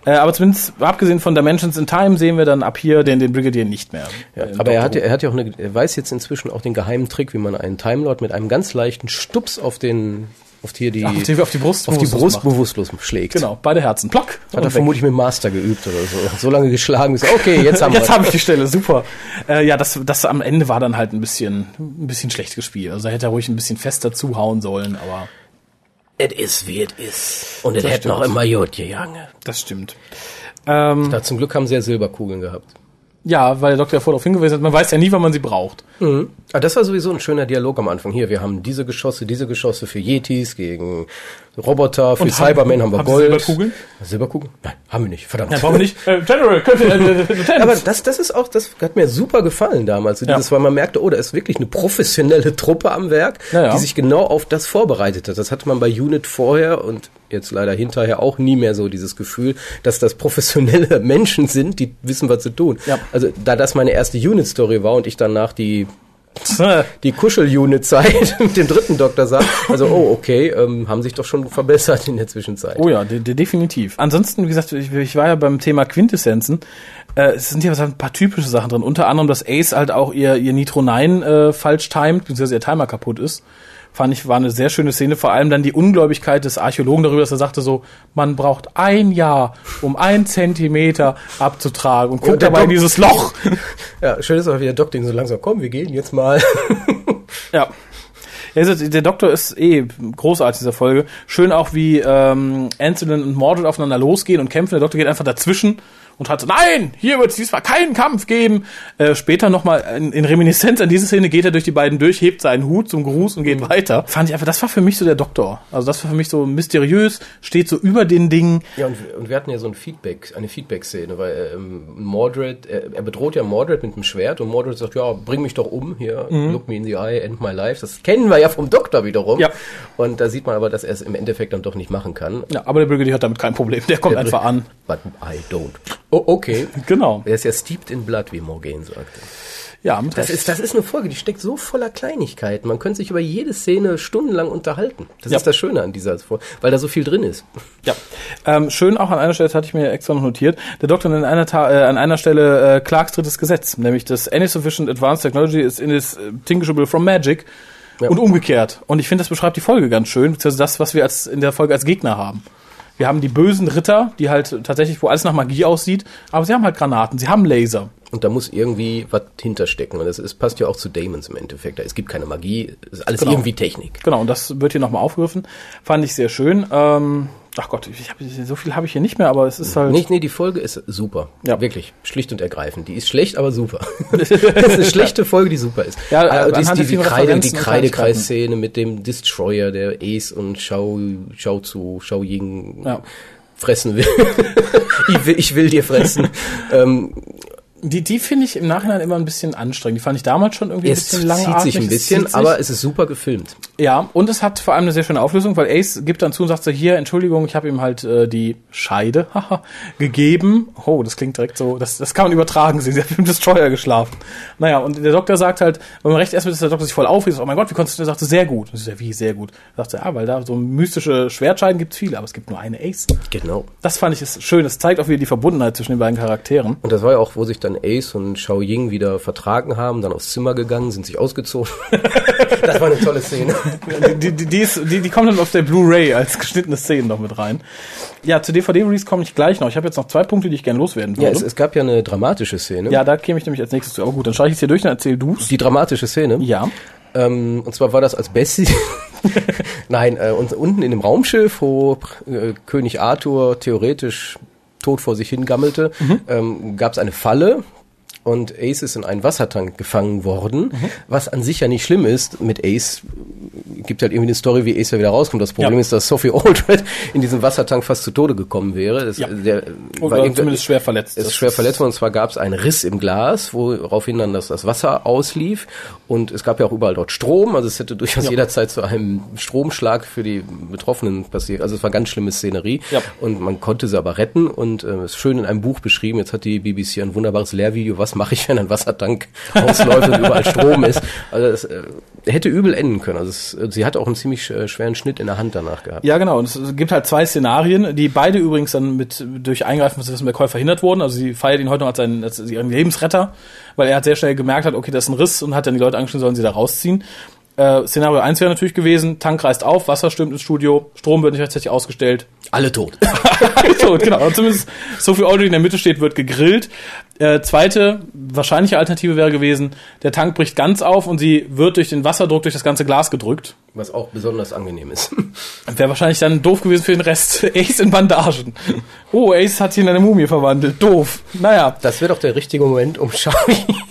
Äh, aber zumindest, abgesehen von Dimensions in Time, sehen wir dann ab hier den, den Brigadier nicht mehr. Ja, Äh, aber er hat, ja- er hat ja auch eine, er weiß jetzt inzwischen auch den geheimen Trick, wie man einen Time Lord mit einem ganz leichten Stups auf den, auf hier die, Who. auf, die, auf die Brust, auf die bewusstlos Brust bewusstlos schlägt. Genau, beide Herzen. Plock. Hat er weg. vermutlich mit dem Master geübt oder so. So lange geschlagen bis, okay, jetzt haben Jetzt wir habe ich die Stelle, super. Äh, ja, das, das am Ende war dann halt ein bisschen, ein bisschen schlecht gespielt. Also da hätte er ruhig ein bisschen fester zuhauen sollen, aber Es ist, wie es ist. Und es hätte noch immer gut gegangen. das stimmt. Ähm, Ja, zum Glück haben sie ja Silberkugeln gehabt. Ja, weil der Doktor ja vorher darauf hingewiesen hat, man weiß ja nie, wann man sie braucht. Ah, das war sowieso ein schöner Dialog am Anfang. Hier, wir haben diese Geschosse, diese Geschosse für Yetis gegen Roboter, für Und Cybermen haben wir haben Sie Gold. Silberkugeln? Silberkugeln? Nein, haben wir nicht. Verdammt. Ja, brauchen wir nicht. Äh, General, könnte, äh, äh, Lieutenant. Aber das, das ist auch, das hat mir super gefallen damals. Ja. Dieses, weil man merkte, oh, da ist wirklich eine professionelle Truppe am Werk, Ja, ja. die sich genau auf das vorbereitet hat. Das hatte man bei Unit vorher und jetzt leider hinterher auch nie mehr so dieses Gefühl, dass das professionelle Menschen sind, die wissen, was sie tun. Ja. Also da das meine erste Unit-Story war und ich danach die die Kuschel-Unit-Zeit mit dem dritten Doktor sah, also oh, okay, ähm, haben sich doch schon verbessert in der Zwischenzeit. Oh ja, de de definitiv. Ansonsten, wie gesagt, ich, ich war ja beim Thema Quintessenzen. Äh, es sind hier was- ein paar typische Sachen drin. Unter anderem, dass Ace halt auch ihr, ihr Nitro 9 äh, falsch timet, beziehungsweise ihr Timer kaputt ist. Fand ich, war eine sehr schöne Szene. Vor allem dann die Ungläubigkeit des Archäologen darüber, dass er sagte so, man braucht ein Jahr, um ein Zentimeter abzutragen und guckt der dabei in dieses Loch. Ja, schön ist auch wieder Doc, den so langsam, komm, wir gehen jetzt mal. Ja. Also, der Doktor ist eh großartig in dieser Folge. Schön auch, wie ähm, Anselin und Mordred aufeinander losgehen und kämpfen. Der Doktor geht einfach dazwischen und hat so, nein, hier wird es diesmal keinen Kampf geben. Äh, später nochmal in, in Reminiszenz an diese Szene geht er durch die beiden durch, hebt seinen Hut zum Gruß und geht Mhm. weiter. Fand ich einfach, das war für mich so der Doktor. Also das war für mich so mysteriös, steht so über den Dingen. Ja, und, wir- und wir hatten ja so ein Feedback, eine Feedback-Szene, weil ähm, Mordred, er, er bedroht ja Mordred mit dem Schwert und Mordred sagt, ja, bring mich doch um, hier, look me in the eye, end my life. Das kennen wir ja vom Doktor wiederum. Ja. Und da sieht man aber, dass er es im Endeffekt dann doch nicht machen kann. Ja, aber der Brigadier hat damit kein Problem. Der kommt einfach an. But I don't. Oh, okay. Genau. Er ist ja steeped in blood, wie Morgan sagte. Ja, mit Das Recht. ist, das ist eine Folge, die steckt so voller Kleinigkeiten. Man könnte sich über jede Szene stundenlang unterhalten. Das Ja. ist das Schöne an dieser Folge, weil da so viel drin ist. Ja, ähm, schön auch an einer Stelle, das hatte ich mir extra noch notiert, der Doktor an einer, Ta äh, an einer Stelle äh, Clarks drittes Gesetz, nämlich das Any sufficient advanced technology is indistinguishable from magic Ja. und umgekehrt. Und ich finde, das beschreibt die Folge ganz schön, beziehungsweise das, was wir als, in der Folge als Gegner haben. Wir haben die bösen Ritter, die halt tatsächlich, wo alles nach Magie aussieht, aber sie haben halt Granaten, sie haben Laser. Und da muss irgendwie was hinterstecken. Und das, ist, passt ja auch zu Damons im Endeffekt. Es gibt keine Magie, es ist alles Genau. irgendwie Technik. Genau, und das wird hier nochmal aufgegriffen. Fand ich sehr schön. Ähm, ach Gott, ich hab, so viel habe ich hier nicht mehr, aber es ist halt. Nee, nee, die Folge ist super. Ja. Wirklich. Schlicht und ergreifend. Die ist schlecht, aber super. das ist eine schlechte Folge, die super ist. Ja, äh, die, ist die, die, Kreide, die Kreidekreis-Szene mit dem Destroyer, der Ace und Shao, Shao Tzu, Shao Ying Ja. fressen will. ich, will ich will dir fressen. ähm, Die, die finde ich im Nachhinein immer ein bisschen anstrengend. Die fand ich damals schon irgendwie ein es bisschen zieht langatmig. sich ein es bisschen, zieht sich. aber es ist super gefilmt. Ja, und es hat vor allem eine sehr schöne Auflösung, weil Ace gibt dann zu und sagt so, hier, Entschuldigung, ich habe ihm halt äh, die Scheide gegeben. Oh, das klingt direkt so, das, das kann man übertragen sehen. Sie hat mit dem Destroyer geschlafen. Naja, und der Doktor sagt halt, wenn man recht erst ist der Doktor sich voll aufregt, oh mein Gott, wie konntest du, der sagte, sehr gut. Und sie sagt, wie, sehr gut. Sagt er, ja, weil da so mystische Schwertscheiden gibt's viele, aber es gibt nur eine Ace. Genau. Das fand ich ist schön. Das zeigt auch wieder die Verbundenheit zwischen den beiden Charakteren. Und das war ja auch, wo sich dann Ace und Shao Ying wieder vertragen haben, dann aufs Zimmer gegangen, sind sich ausgezogen. das war eine tolle Szene. Die, die, die, ist, die, die kommen dann auf der Blu-ray als geschnittene Szenen noch mit rein. Ja, zu DVD-Release komme ich gleich noch. Ich habe jetzt noch zwei Punkte, die ich gerne loswerden Ja, würde. es, es gab ja eine dramatische Szene. Ja, da käme ich nämlich als nächstes zu. Aber gut, dann schaue ich jetzt hier durch und erzähl du's. Die dramatische Szene. Ja. Ähm, und zwar war das als Bessie. Nein, äh, und unten in dem Raumschiff, wo äh, König Arthur theoretisch tot vor sich hingammelte, ähm, gab es eine Falle. Und Ace ist in einen Wassertank gefangen worden, was an sich ja nicht schlimm ist. Mit Ace gibt halt irgendwie eine Story, wie Ace ja wieder rauskommt. Das Problem Ja. ist, dass Sophie Aldred in diesem Wassertank fast zu Tode gekommen wäre. Das, Ja. der, Oder zumindest schwer verletzt. ist Das schwer verletzt worden. Und zwar gab es einen Riss im Glas, woraufhin dann das, das Wasser auslief. Und es gab ja auch überall dort Strom. Also es hätte durchaus Ja. jederzeit zu einem Stromschlag für die Betroffenen passiert. Also es war ganz schlimme Szenerie. Ja. Und man konnte sie aber retten. Und äh, ist schön in einem Buch beschrieben. Jetzt hat die BBC ein wunderbares Lehrvideo. Was mache ich, wenn ein Wassertank ausläuft und überall Strom ist? Also es äh, hätte übel enden können. Also es, sie hat auch einen ziemlich äh, schweren Schnitt in der Hand danach gehabt. Ja, genau. Und es gibt halt zwei Szenarien, die beide übrigens dann mit durch Eingreifen des McCoy verhindert wurden. Also sie feiert ihn heute noch als, seinen, als ihren Lebensretter, weil er hat sehr schnell gemerkt hat, okay, das ist ein Riss und hat dann die Leute angeschrieben, sollen sie da rausziehen. Äh, Szenario 1 wäre natürlich gewesen, Tank reißt auf, Wasser stürmt ins Studio, Strom wird nicht rechtzeitig ausgestellt. Alle tot. so, genau. Und zumindest Sophie Aldrin in der Mitte steht, wird gegrillt. Äh, zweite, wahrscheinliche Alternative wäre gewesen, der Tank bricht ganz auf und sie wird durch den Wasserdruck durch das ganze Glas gedrückt. Was auch besonders angenehm ist. Wäre wahrscheinlich dann doof gewesen für den Rest. Ace in Bandagen. Oh, Ace hat sich in eine Mumie verwandelt. Doof. Naja, Das wäre doch der richtige Moment, um Shao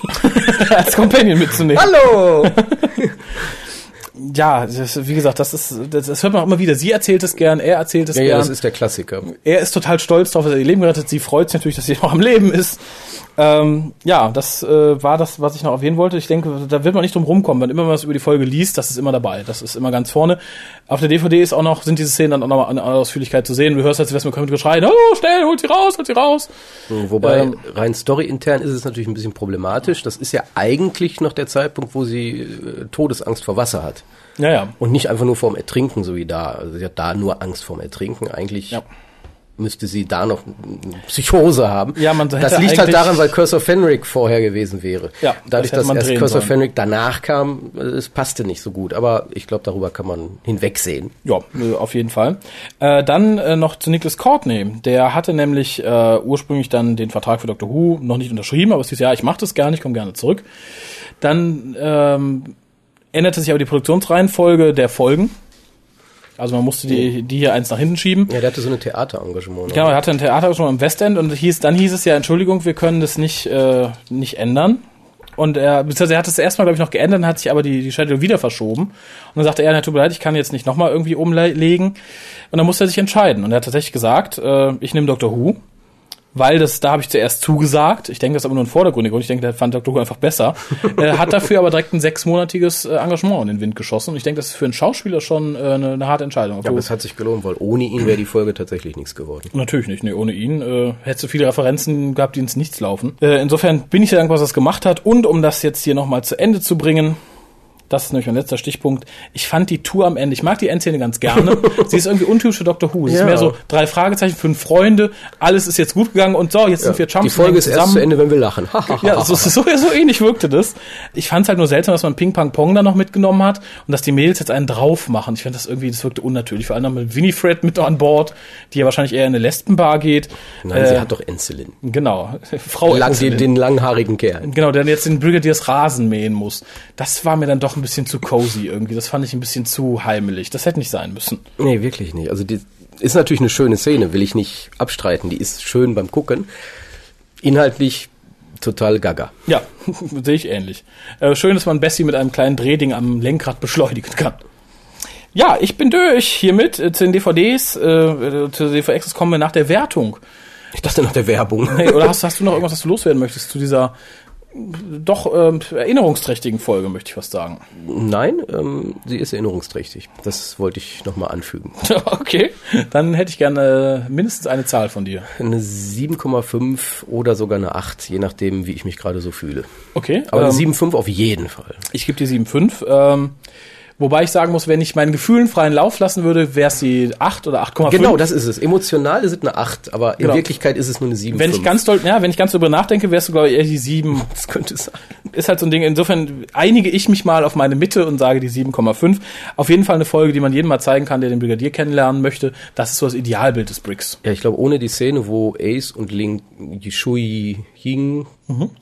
als Companion mitzunehmen. Hallo! Ja, das, wie gesagt, das ist, das, das hört man auch immer wieder. Sie erzählt es gern, er erzählt es Ja, ja, gern. das ist der Klassiker. er ist total stolz darauf, dass er ihr Leben gerettet. Sie freut sich natürlich, dass sie noch am Leben ist. Ähm, ja, das äh, war das, was ich noch erwähnen wollte. Ich denke, da wird man nicht drum rumkommen. Wenn immer man was über die Folge liest, das ist immer dabei. Das ist immer ganz vorne. Auf der DVD ist auch noch, sind diese Szenen dann auch noch in aller Ausführlichkeit zu sehen. Du hörst, als wär's mir mit geschreien, oh, schnell, holt sie raus, holt sie raus. Wobei Ähm. rein storyintern ist es natürlich ein bisschen problematisch. Das ist ja eigentlich noch der Zeitpunkt, wo sie äh, Todesangst vor Wasser hat. Ja, ja. Und nicht einfach nur vorm Ertrinken, so wie da. Also sie hat da nur Angst vorm Ertrinken. Eigentlich Ja. müsste sie da noch eine Psychose haben. Ja, man hätte das liegt halt daran, weil Cursor Fenric vorher gewesen wäre. Ja, Dadurch, das dass erst Cursor sollen. Fenric danach kam, äh, es passte nicht so gut. Aber ich glaube, darüber kann man hinwegsehen. Ja, auf jeden Fall. Äh, dann äh, noch zu Nicholas Courtney. Der hatte nämlich äh, ursprünglich dann den Vertrag für Doctor Who noch nicht unterschrieben, aber es hieß, ja, ich mache das gerne, ich komme gerne zurück. Dann ähm, änderte sich aber die Produktionsreihenfolge der Folgen. Also man musste die, die hier eins nach hinten schieben. Ja, der hatte so eine Theaterengagement. Genau, er hatte ein Theater schon im Westend und hieß, dann hieß es ja, Entschuldigung, wir können das nicht, äh, nicht ändern. Und er, beziehungsweise er hat es erstmal, glaube ich, noch geändert, hat sich aber die, die Schedule wieder verschoben. Und dann sagte er, na, tut mir leid, ich kann jetzt nicht nochmal irgendwie umlegen. Und dann musste er sich entscheiden. Und er hat tatsächlich gesagt, äh, ich nehme Dr. Who weil das, da habe ich zuerst zugesagt. Ich denke, das ist aber nur ein vordergründiger Grund. Ich denke, der fand Dr. Who einfach besser. äh, hat dafür aber direkt ein sechsmonatiges äh, Engagement in den Wind geschossen. Und ich denke, das ist für einen Schauspieler schon äh, eine, eine harte Entscheidung. Ja, aber es hat sich gelohnt, weil ohne ihn wäre die Folge tatsächlich nichts geworden. Natürlich nicht. Nee, ohne ihn äh, hättest du viele Referenzen gehabt, die ins Nichts laufen. Äh, insofern bin ich sehr dankbar, was er das gemacht hat. Und um das jetzt hier nochmal zu Ende zu bringen, das ist nämlich mein letzter Stichpunkt. Ich fand die Tour am Ende, ich mag die Endszene ganz gerne. Sie ist irgendwie untypisch für Dr. Who. Es Ja. ist mehr so drei Fragezeichen, fünf Freunde, alles ist jetzt gut gegangen und so, jetzt sind wir Chumps. Die Folge ist erst zu Ende, wenn wir lachen. Ja, so, so, so ähnlich wirkte das. Ich fand es halt nur seltsam, dass man Ping Pong Pong da noch mitgenommen hat und dass die Mädels jetzt einen drauf machen. Ich fand das irgendwie, das wirkte unnatürlich. Vor allem mit Winifred mit an Bord, die ja wahrscheinlich eher in eine Lesbenbar geht. Nein, Äh, sie hat doch Enzelin. Genau. Frau Lang, Enzelin. den, den langhaarigen Kerl. Genau, der jetzt den Brigadiers Rasen mähen muss. Das war mir dann doch ein bisschen zu cozy irgendwie. Das fand ich ein bisschen zu heimelig. Das hätte nicht sein müssen. Nee, wirklich nicht. Also die ist natürlich eine schöne Szene, will ich nicht abstreiten. Die ist schön beim Gucken. Inhaltlich total gaga. Ja, sehe ich ähnlich. Äh, schön, dass man Bessie mit einem kleinen Drehding am Lenkrad beschleunigen kann. Ja, ich bin durch hiermit äh, zu den DVDs. Äh, zu den DVX kommen wir nach der Wertung. Ich dachte nach der Werbung. Hey, oder hast, hast du noch irgendwas, was du loswerden möchtest zu dieser äh, doch ähm, erinnerungsträchtigen Folge, möchte ich fast sagen. Nein, ähm, sie ist erinnerungsträchtig. Das wollte ich nochmal anfügen. okay, dann hätte ich gerne äh, mindestens eine Zahl von dir. Eine 7,5 oder sogar eine 8, je nachdem, wie ich mich gerade so fühle. Okay, Aber eine ähm, 7,5 auf jeden Fall. ich gebe dir 7,5. Ähm, wobei ich sagen muss, wenn ich meinen Gefühlen freien Lauf lassen würde, wäre es die 8 oder 8,5. Genau, das ist es. Emotional ist es eine 8, aber in Genau. Wirklichkeit ist es nur eine 7,5. Wenn ich ganz doll, ja, wenn ich ganz darüber nachdenke, wärst du, glaube ich, eher die 7. Das könnte sein. Ist halt so ein Ding. Insofern einige ich mich mal auf meine Mitte und sage die 7,5. Auf jeden Fall eine Folge, die man jedem mal zeigen kann, der den Brigadier kennenlernen möchte. Das ist so das Idealbild des Bricks. Ja, ich glaube, ohne die Szene, wo Ace und Ling Shui Ying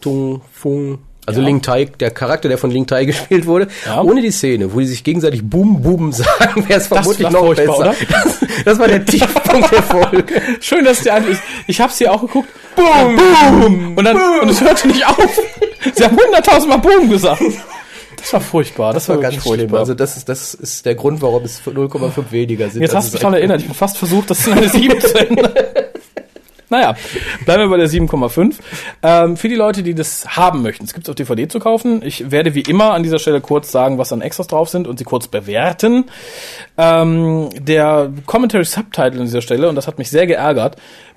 Tung Fung also Ja. Ling Tai, der Charakter, der von Ling Tai gespielt wurde, Ja. ohne die Szene, wo die sich gegenseitig Boom Boom sagen, wäre es vermutlich war noch furchtbar, besser. oder? Das, das war der Tiefpunkt der Folge. Schön, dass der ich, ich hab's hier auch geguckt. Boom, boom. Und dann und es hörte nicht auf. Sie haben hunderttausendmal Boom gesagt. Das war furchtbar. Das, war, ganz wirklich schlimm. furchtbar. Also das ist, das ist der Grund, warum es 0,5 weniger sind. Jetzt Das hast du ist mich daran erinnert. Ich bin fast versucht, das in eine 7 zu ändern. Naja, bleiben wir bei der 7,5. Ähm, für die Leute, die das haben möchten, es gibt auf DVD zu kaufen. Ich werde wie immer an dieser Stelle kurz sagen, was an Extras drauf sind und sie kurz bewerten. Ähm, der Commentary Subtitle an dieser Stelle, und das hat mich sehr geärgert,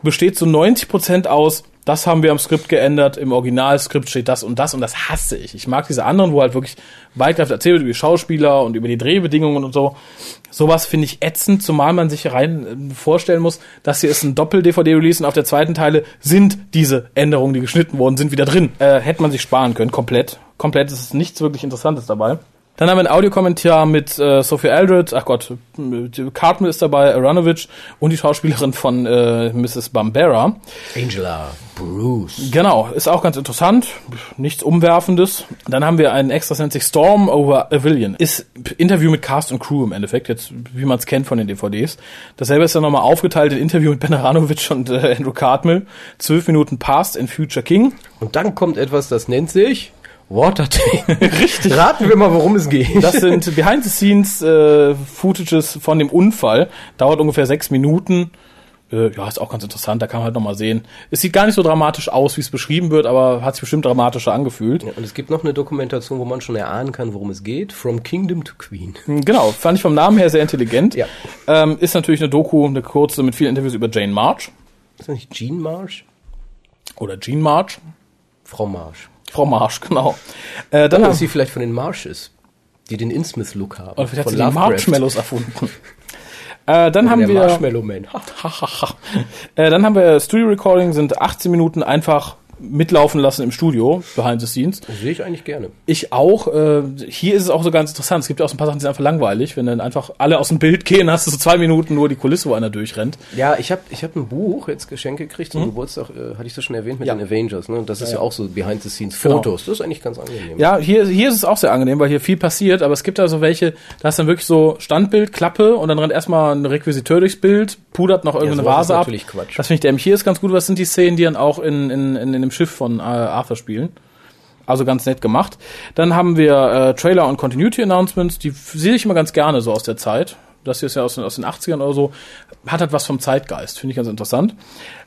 besteht zu 90% aus, das haben wir am Skript geändert, im Originalskript steht das und das und das hasse ich. Ich mag diese anderen, wo halt wirklich weitgreifend erzählt wird über die Schauspieler und über die Drehbedingungen und so. Sowas finde ich ätzend, zumal man sich rein äh, vorstellen muss, dass hier ist ein Doppel-DVD-Release und auf der zweiten Teile sind diese Änderungen, die geschnitten wurden, sind wieder drin. Äh, hätte man sich sparen können, komplett. Komplett ist nichts wirklich Interessantes dabei. Dann haben wir einen Audiokommentar mit äh, Sophie Aldred, ach Gott, Cartman ist dabei, Aronovich und die Schauspielerin von äh, Mrs. Bambera. Angela Bruce. Genau, ist auch ganz interessant, nichts Umwerfendes. Dann haben wir einen extra, das nennt sich Storm over Avillion. Ist Interview mit Cast und Crew im Endeffekt, jetzt wie man es kennt von den DVDs. Dasselbe ist dann nochmal aufgeteilt in Interview mit Ben Aranovic und äh, Andrew Cartmill. Zwölf Minuten Past and Future King. Und dann kommt etwas, das nennt sich Watertank. Richtig. Raten wir mal, worum es geht. Das sind Behind-the-Scenes äh, Footages von dem Unfall. Dauert ungefähr sechs Minuten. Äh, ja, ist auch ganz interessant, da kann man halt nochmal sehen. Es sieht gar nicht so dramatisch aus, wie es beschrieben wird, aber hat sich bestimmt dramatischer angefühlt. Ja, und es gibt noch eine Dokumentation, wo man schon erahnen kann, worum es geht. From Kingdom to Queen. Genau, fand ich vom Namen her sehr intelligent. Ja. Ähm, ist natürlich eine Doku, eine kurze mit vielen Interviews über Jane March Ist das nicht Jean Marsh? oder Jean March. Frau Marsh. Frau March, genau. Äh, dann Oder haben ist sie vielleicht von den Marshes, die den Innsmouth-Look haben. oder vielleicht hat von sie die Lovecraft. Marshmallows erfunden. äh, dann haben der wir Marshmallow Man. äh, dann haben wir Studio Recording, sind 18 Minuten einfach mitlaufen lassen im Studio, behind the scenes. Das sehe ich eigentlich gerne. Ich auch. Äh, hier ist es auch so ganz interessant. Es gibt ja auch so ein paar Sachen, die sind einfach langweilig. Wenn dann einfach alle aus dem Bild gehen, hast du so zwei Minuten nur die Kulisse, wo einer durchrennt. Ja, ich habe ich hab ein Buch jetzt geschenkt gekriegt zum Geburtstag, äh, hatte ich das schon erwähnt, mit Ja. den Avengers. Ne? Und das ist ja, ja. auch so behind the scenes Genau. Fotos. Das ist eigentlich ganz angenehm. Ja, hier, hier ist es auch sehr angenehm, weil hier viel passiert, aber es gibt da so welche, da hast du dann wirklich so Standbild, Klappe und dann rennt erstmal ein Requisiteur durchs Bild, pudert noch irgendeine ist Vase ab. Quatsch. Das finde ich dämlich. Hier ist ganz gut, was sind die Szenen, die dann auch in, in, in, in dem Schiff von äh, Arthur spielen. Also ganz nett gemacht. Dann haben wir äh, Trailer und Continuity Announcements, die sehe ich immer ganz gerne so aus der Zeit. Das hier ist ja aus den, aus den 80ern oder so. Hat halt was vom Zeitgeist, finde ich ganz interessant.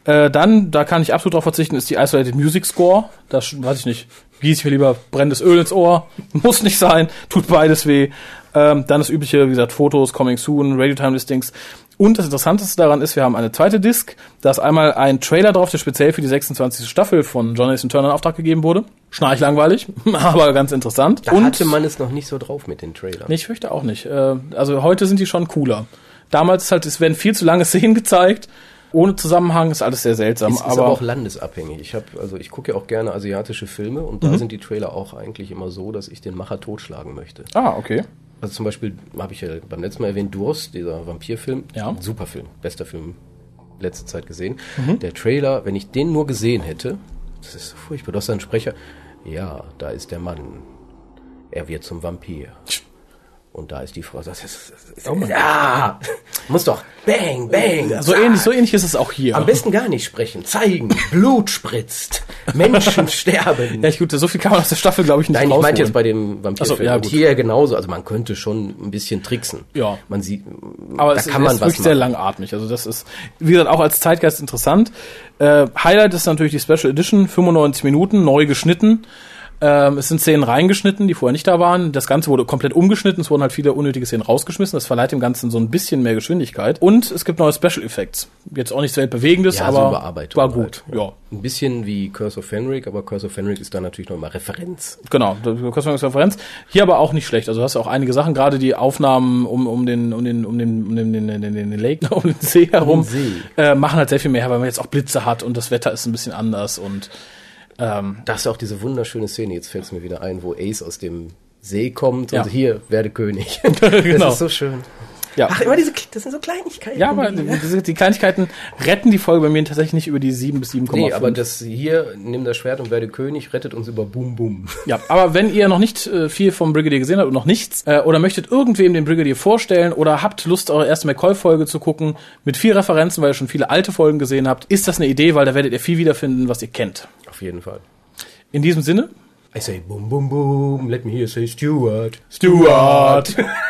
Äh, dann, da kann ich absolut drauf verzichten, ist die Isolated Music Score. Das weiß ich nicht. Gieß ich mir lieber brennendes Öl ins Ohr. Muss nicht sein. Tut beides weh. Ähm, dann das übliche, wie gesagt, Fotos, Coming Soon, Radio Time Listings. Und das Interessanteste daran ist, wir haben eine zweite Disc. Da ist einmal ein Trailer drauf, der speziell für die 26. Staffel von Jonathan Turner in Auftrag gegeben wurde. Schnarch langweilig, aber ganz interessant. Da hatte man es noch nicht so drauf mit den Trailern. Nee, ich fürchte auch nicht. Äh, Also heute sind die schon cooler. Damals halt, es werden viel zu lange Szenen gezeigt. Ohne Zusammenhang ist alles sehr seltsam. Es ist aber, auch landesabhängig. Ich habe, also ich gucke ja auch gerne asiatische Filme und Mhm. da sind die Trailer auch eigentlich immer so, dass ich den Macher totschlagen möchte. ah, okay. Also zum Beispiel habe ich ja beim letzten Mal erwähnt, Durst, dieser Vampirfilm. Ja. Super Film, bester Film letzte Zeit gesehen. Mhm. Der Trailer, wenn ich den nur gesehen hätte, das ist so furchtbar. Du hast einen Sprecher. Ja, da ist der Mann. Er wird zum Vampir. Und da ist die Frau. Das ist, das ist, Oh ja, muss doch. Bang, bang. So ähnlich, so ähnlich ist es auch hier. Am besten gar nicht sprechen. Zeigen. Blut spritzt. Menschen sterben. Ja, ich, gut, so viel kann man aus der Staffel, glaube ich, nicht Nein, ich meinte jetzt bei dem Vampirfilm. So, ja, und hier genauso. Also man könnte schon ein bisschen tricksen. Ja. Man sieht, Aber da es kann ist man was wirklich sehr langatmig. Also das ist, wie gesagt, auch als Zeitgeist interessant. Äh, Highlight ist natürlich die Special Edition, 95 Minuten, neu geschnitten. Ähm, es sind Szenen reingeschnitten, die vorher nicht da waren. Das Ganze wurde komplett umgeschnitten. Es wurden halt viele unnötige Szenen rausgeschmissen. Das verleiht dem Ganzen so ein bisschen mehr Geschwindigkeit. Und es gibt neue Special Effects. Jetzt auch nichts weltbewegendes, Ja, so aber Überarbeitung war gut. halt. Ja, Ein bisschen wie Curse of Fenric, aber Curse of Fenric ist da natürlich noch mal Referenz. genau. Referenz. Hier aber auch nicht schlecht. Also du hast ja auch einige Sachen, gerade die Aufnahmen um, um den, um den, um den, um den, den, den, den, Lake, um den See herum, See. Äh, machen halt sehr viel mehr, weil man jetzt auch Blitze hat und das Wetter ist ein bisschen anders und ähm, Da hast du auch diese wunderschöne Szene, jetzt fällt es mir wieder ein, wo Ace aus dem See kommt Ja. und hier, werde König. Genau. Das ist so schön. Ja. Ach, immer diese, das sind so Kleinigkeiten. Ja, aber die, die Kleinigkeiten retten die Folge bei mir tatsächlich nicht über die 7 bis 7,5. Nee, aber das hier, nimm das Schwert und werde König, rettet uns über Boom Boom. Ja, aber wenn ihr noch nicht äh, viel vom Brigadier gesehen habt und noch nichts, äh, oder möchtet irgendwem den Brigadier vorstellen oder habt Lust, eure erste McCoy-Folge zu gucken, mit viel Referenzen, weil ihr schon viele alte Folgen gesehen habt, ist das eine Idee, weil da werdet ihr viel wiederfinden, was ihr kennt. Auf jeden Fall. In diesem Sinne, I say boom boom boom, let me hear say Stuart. Stuart!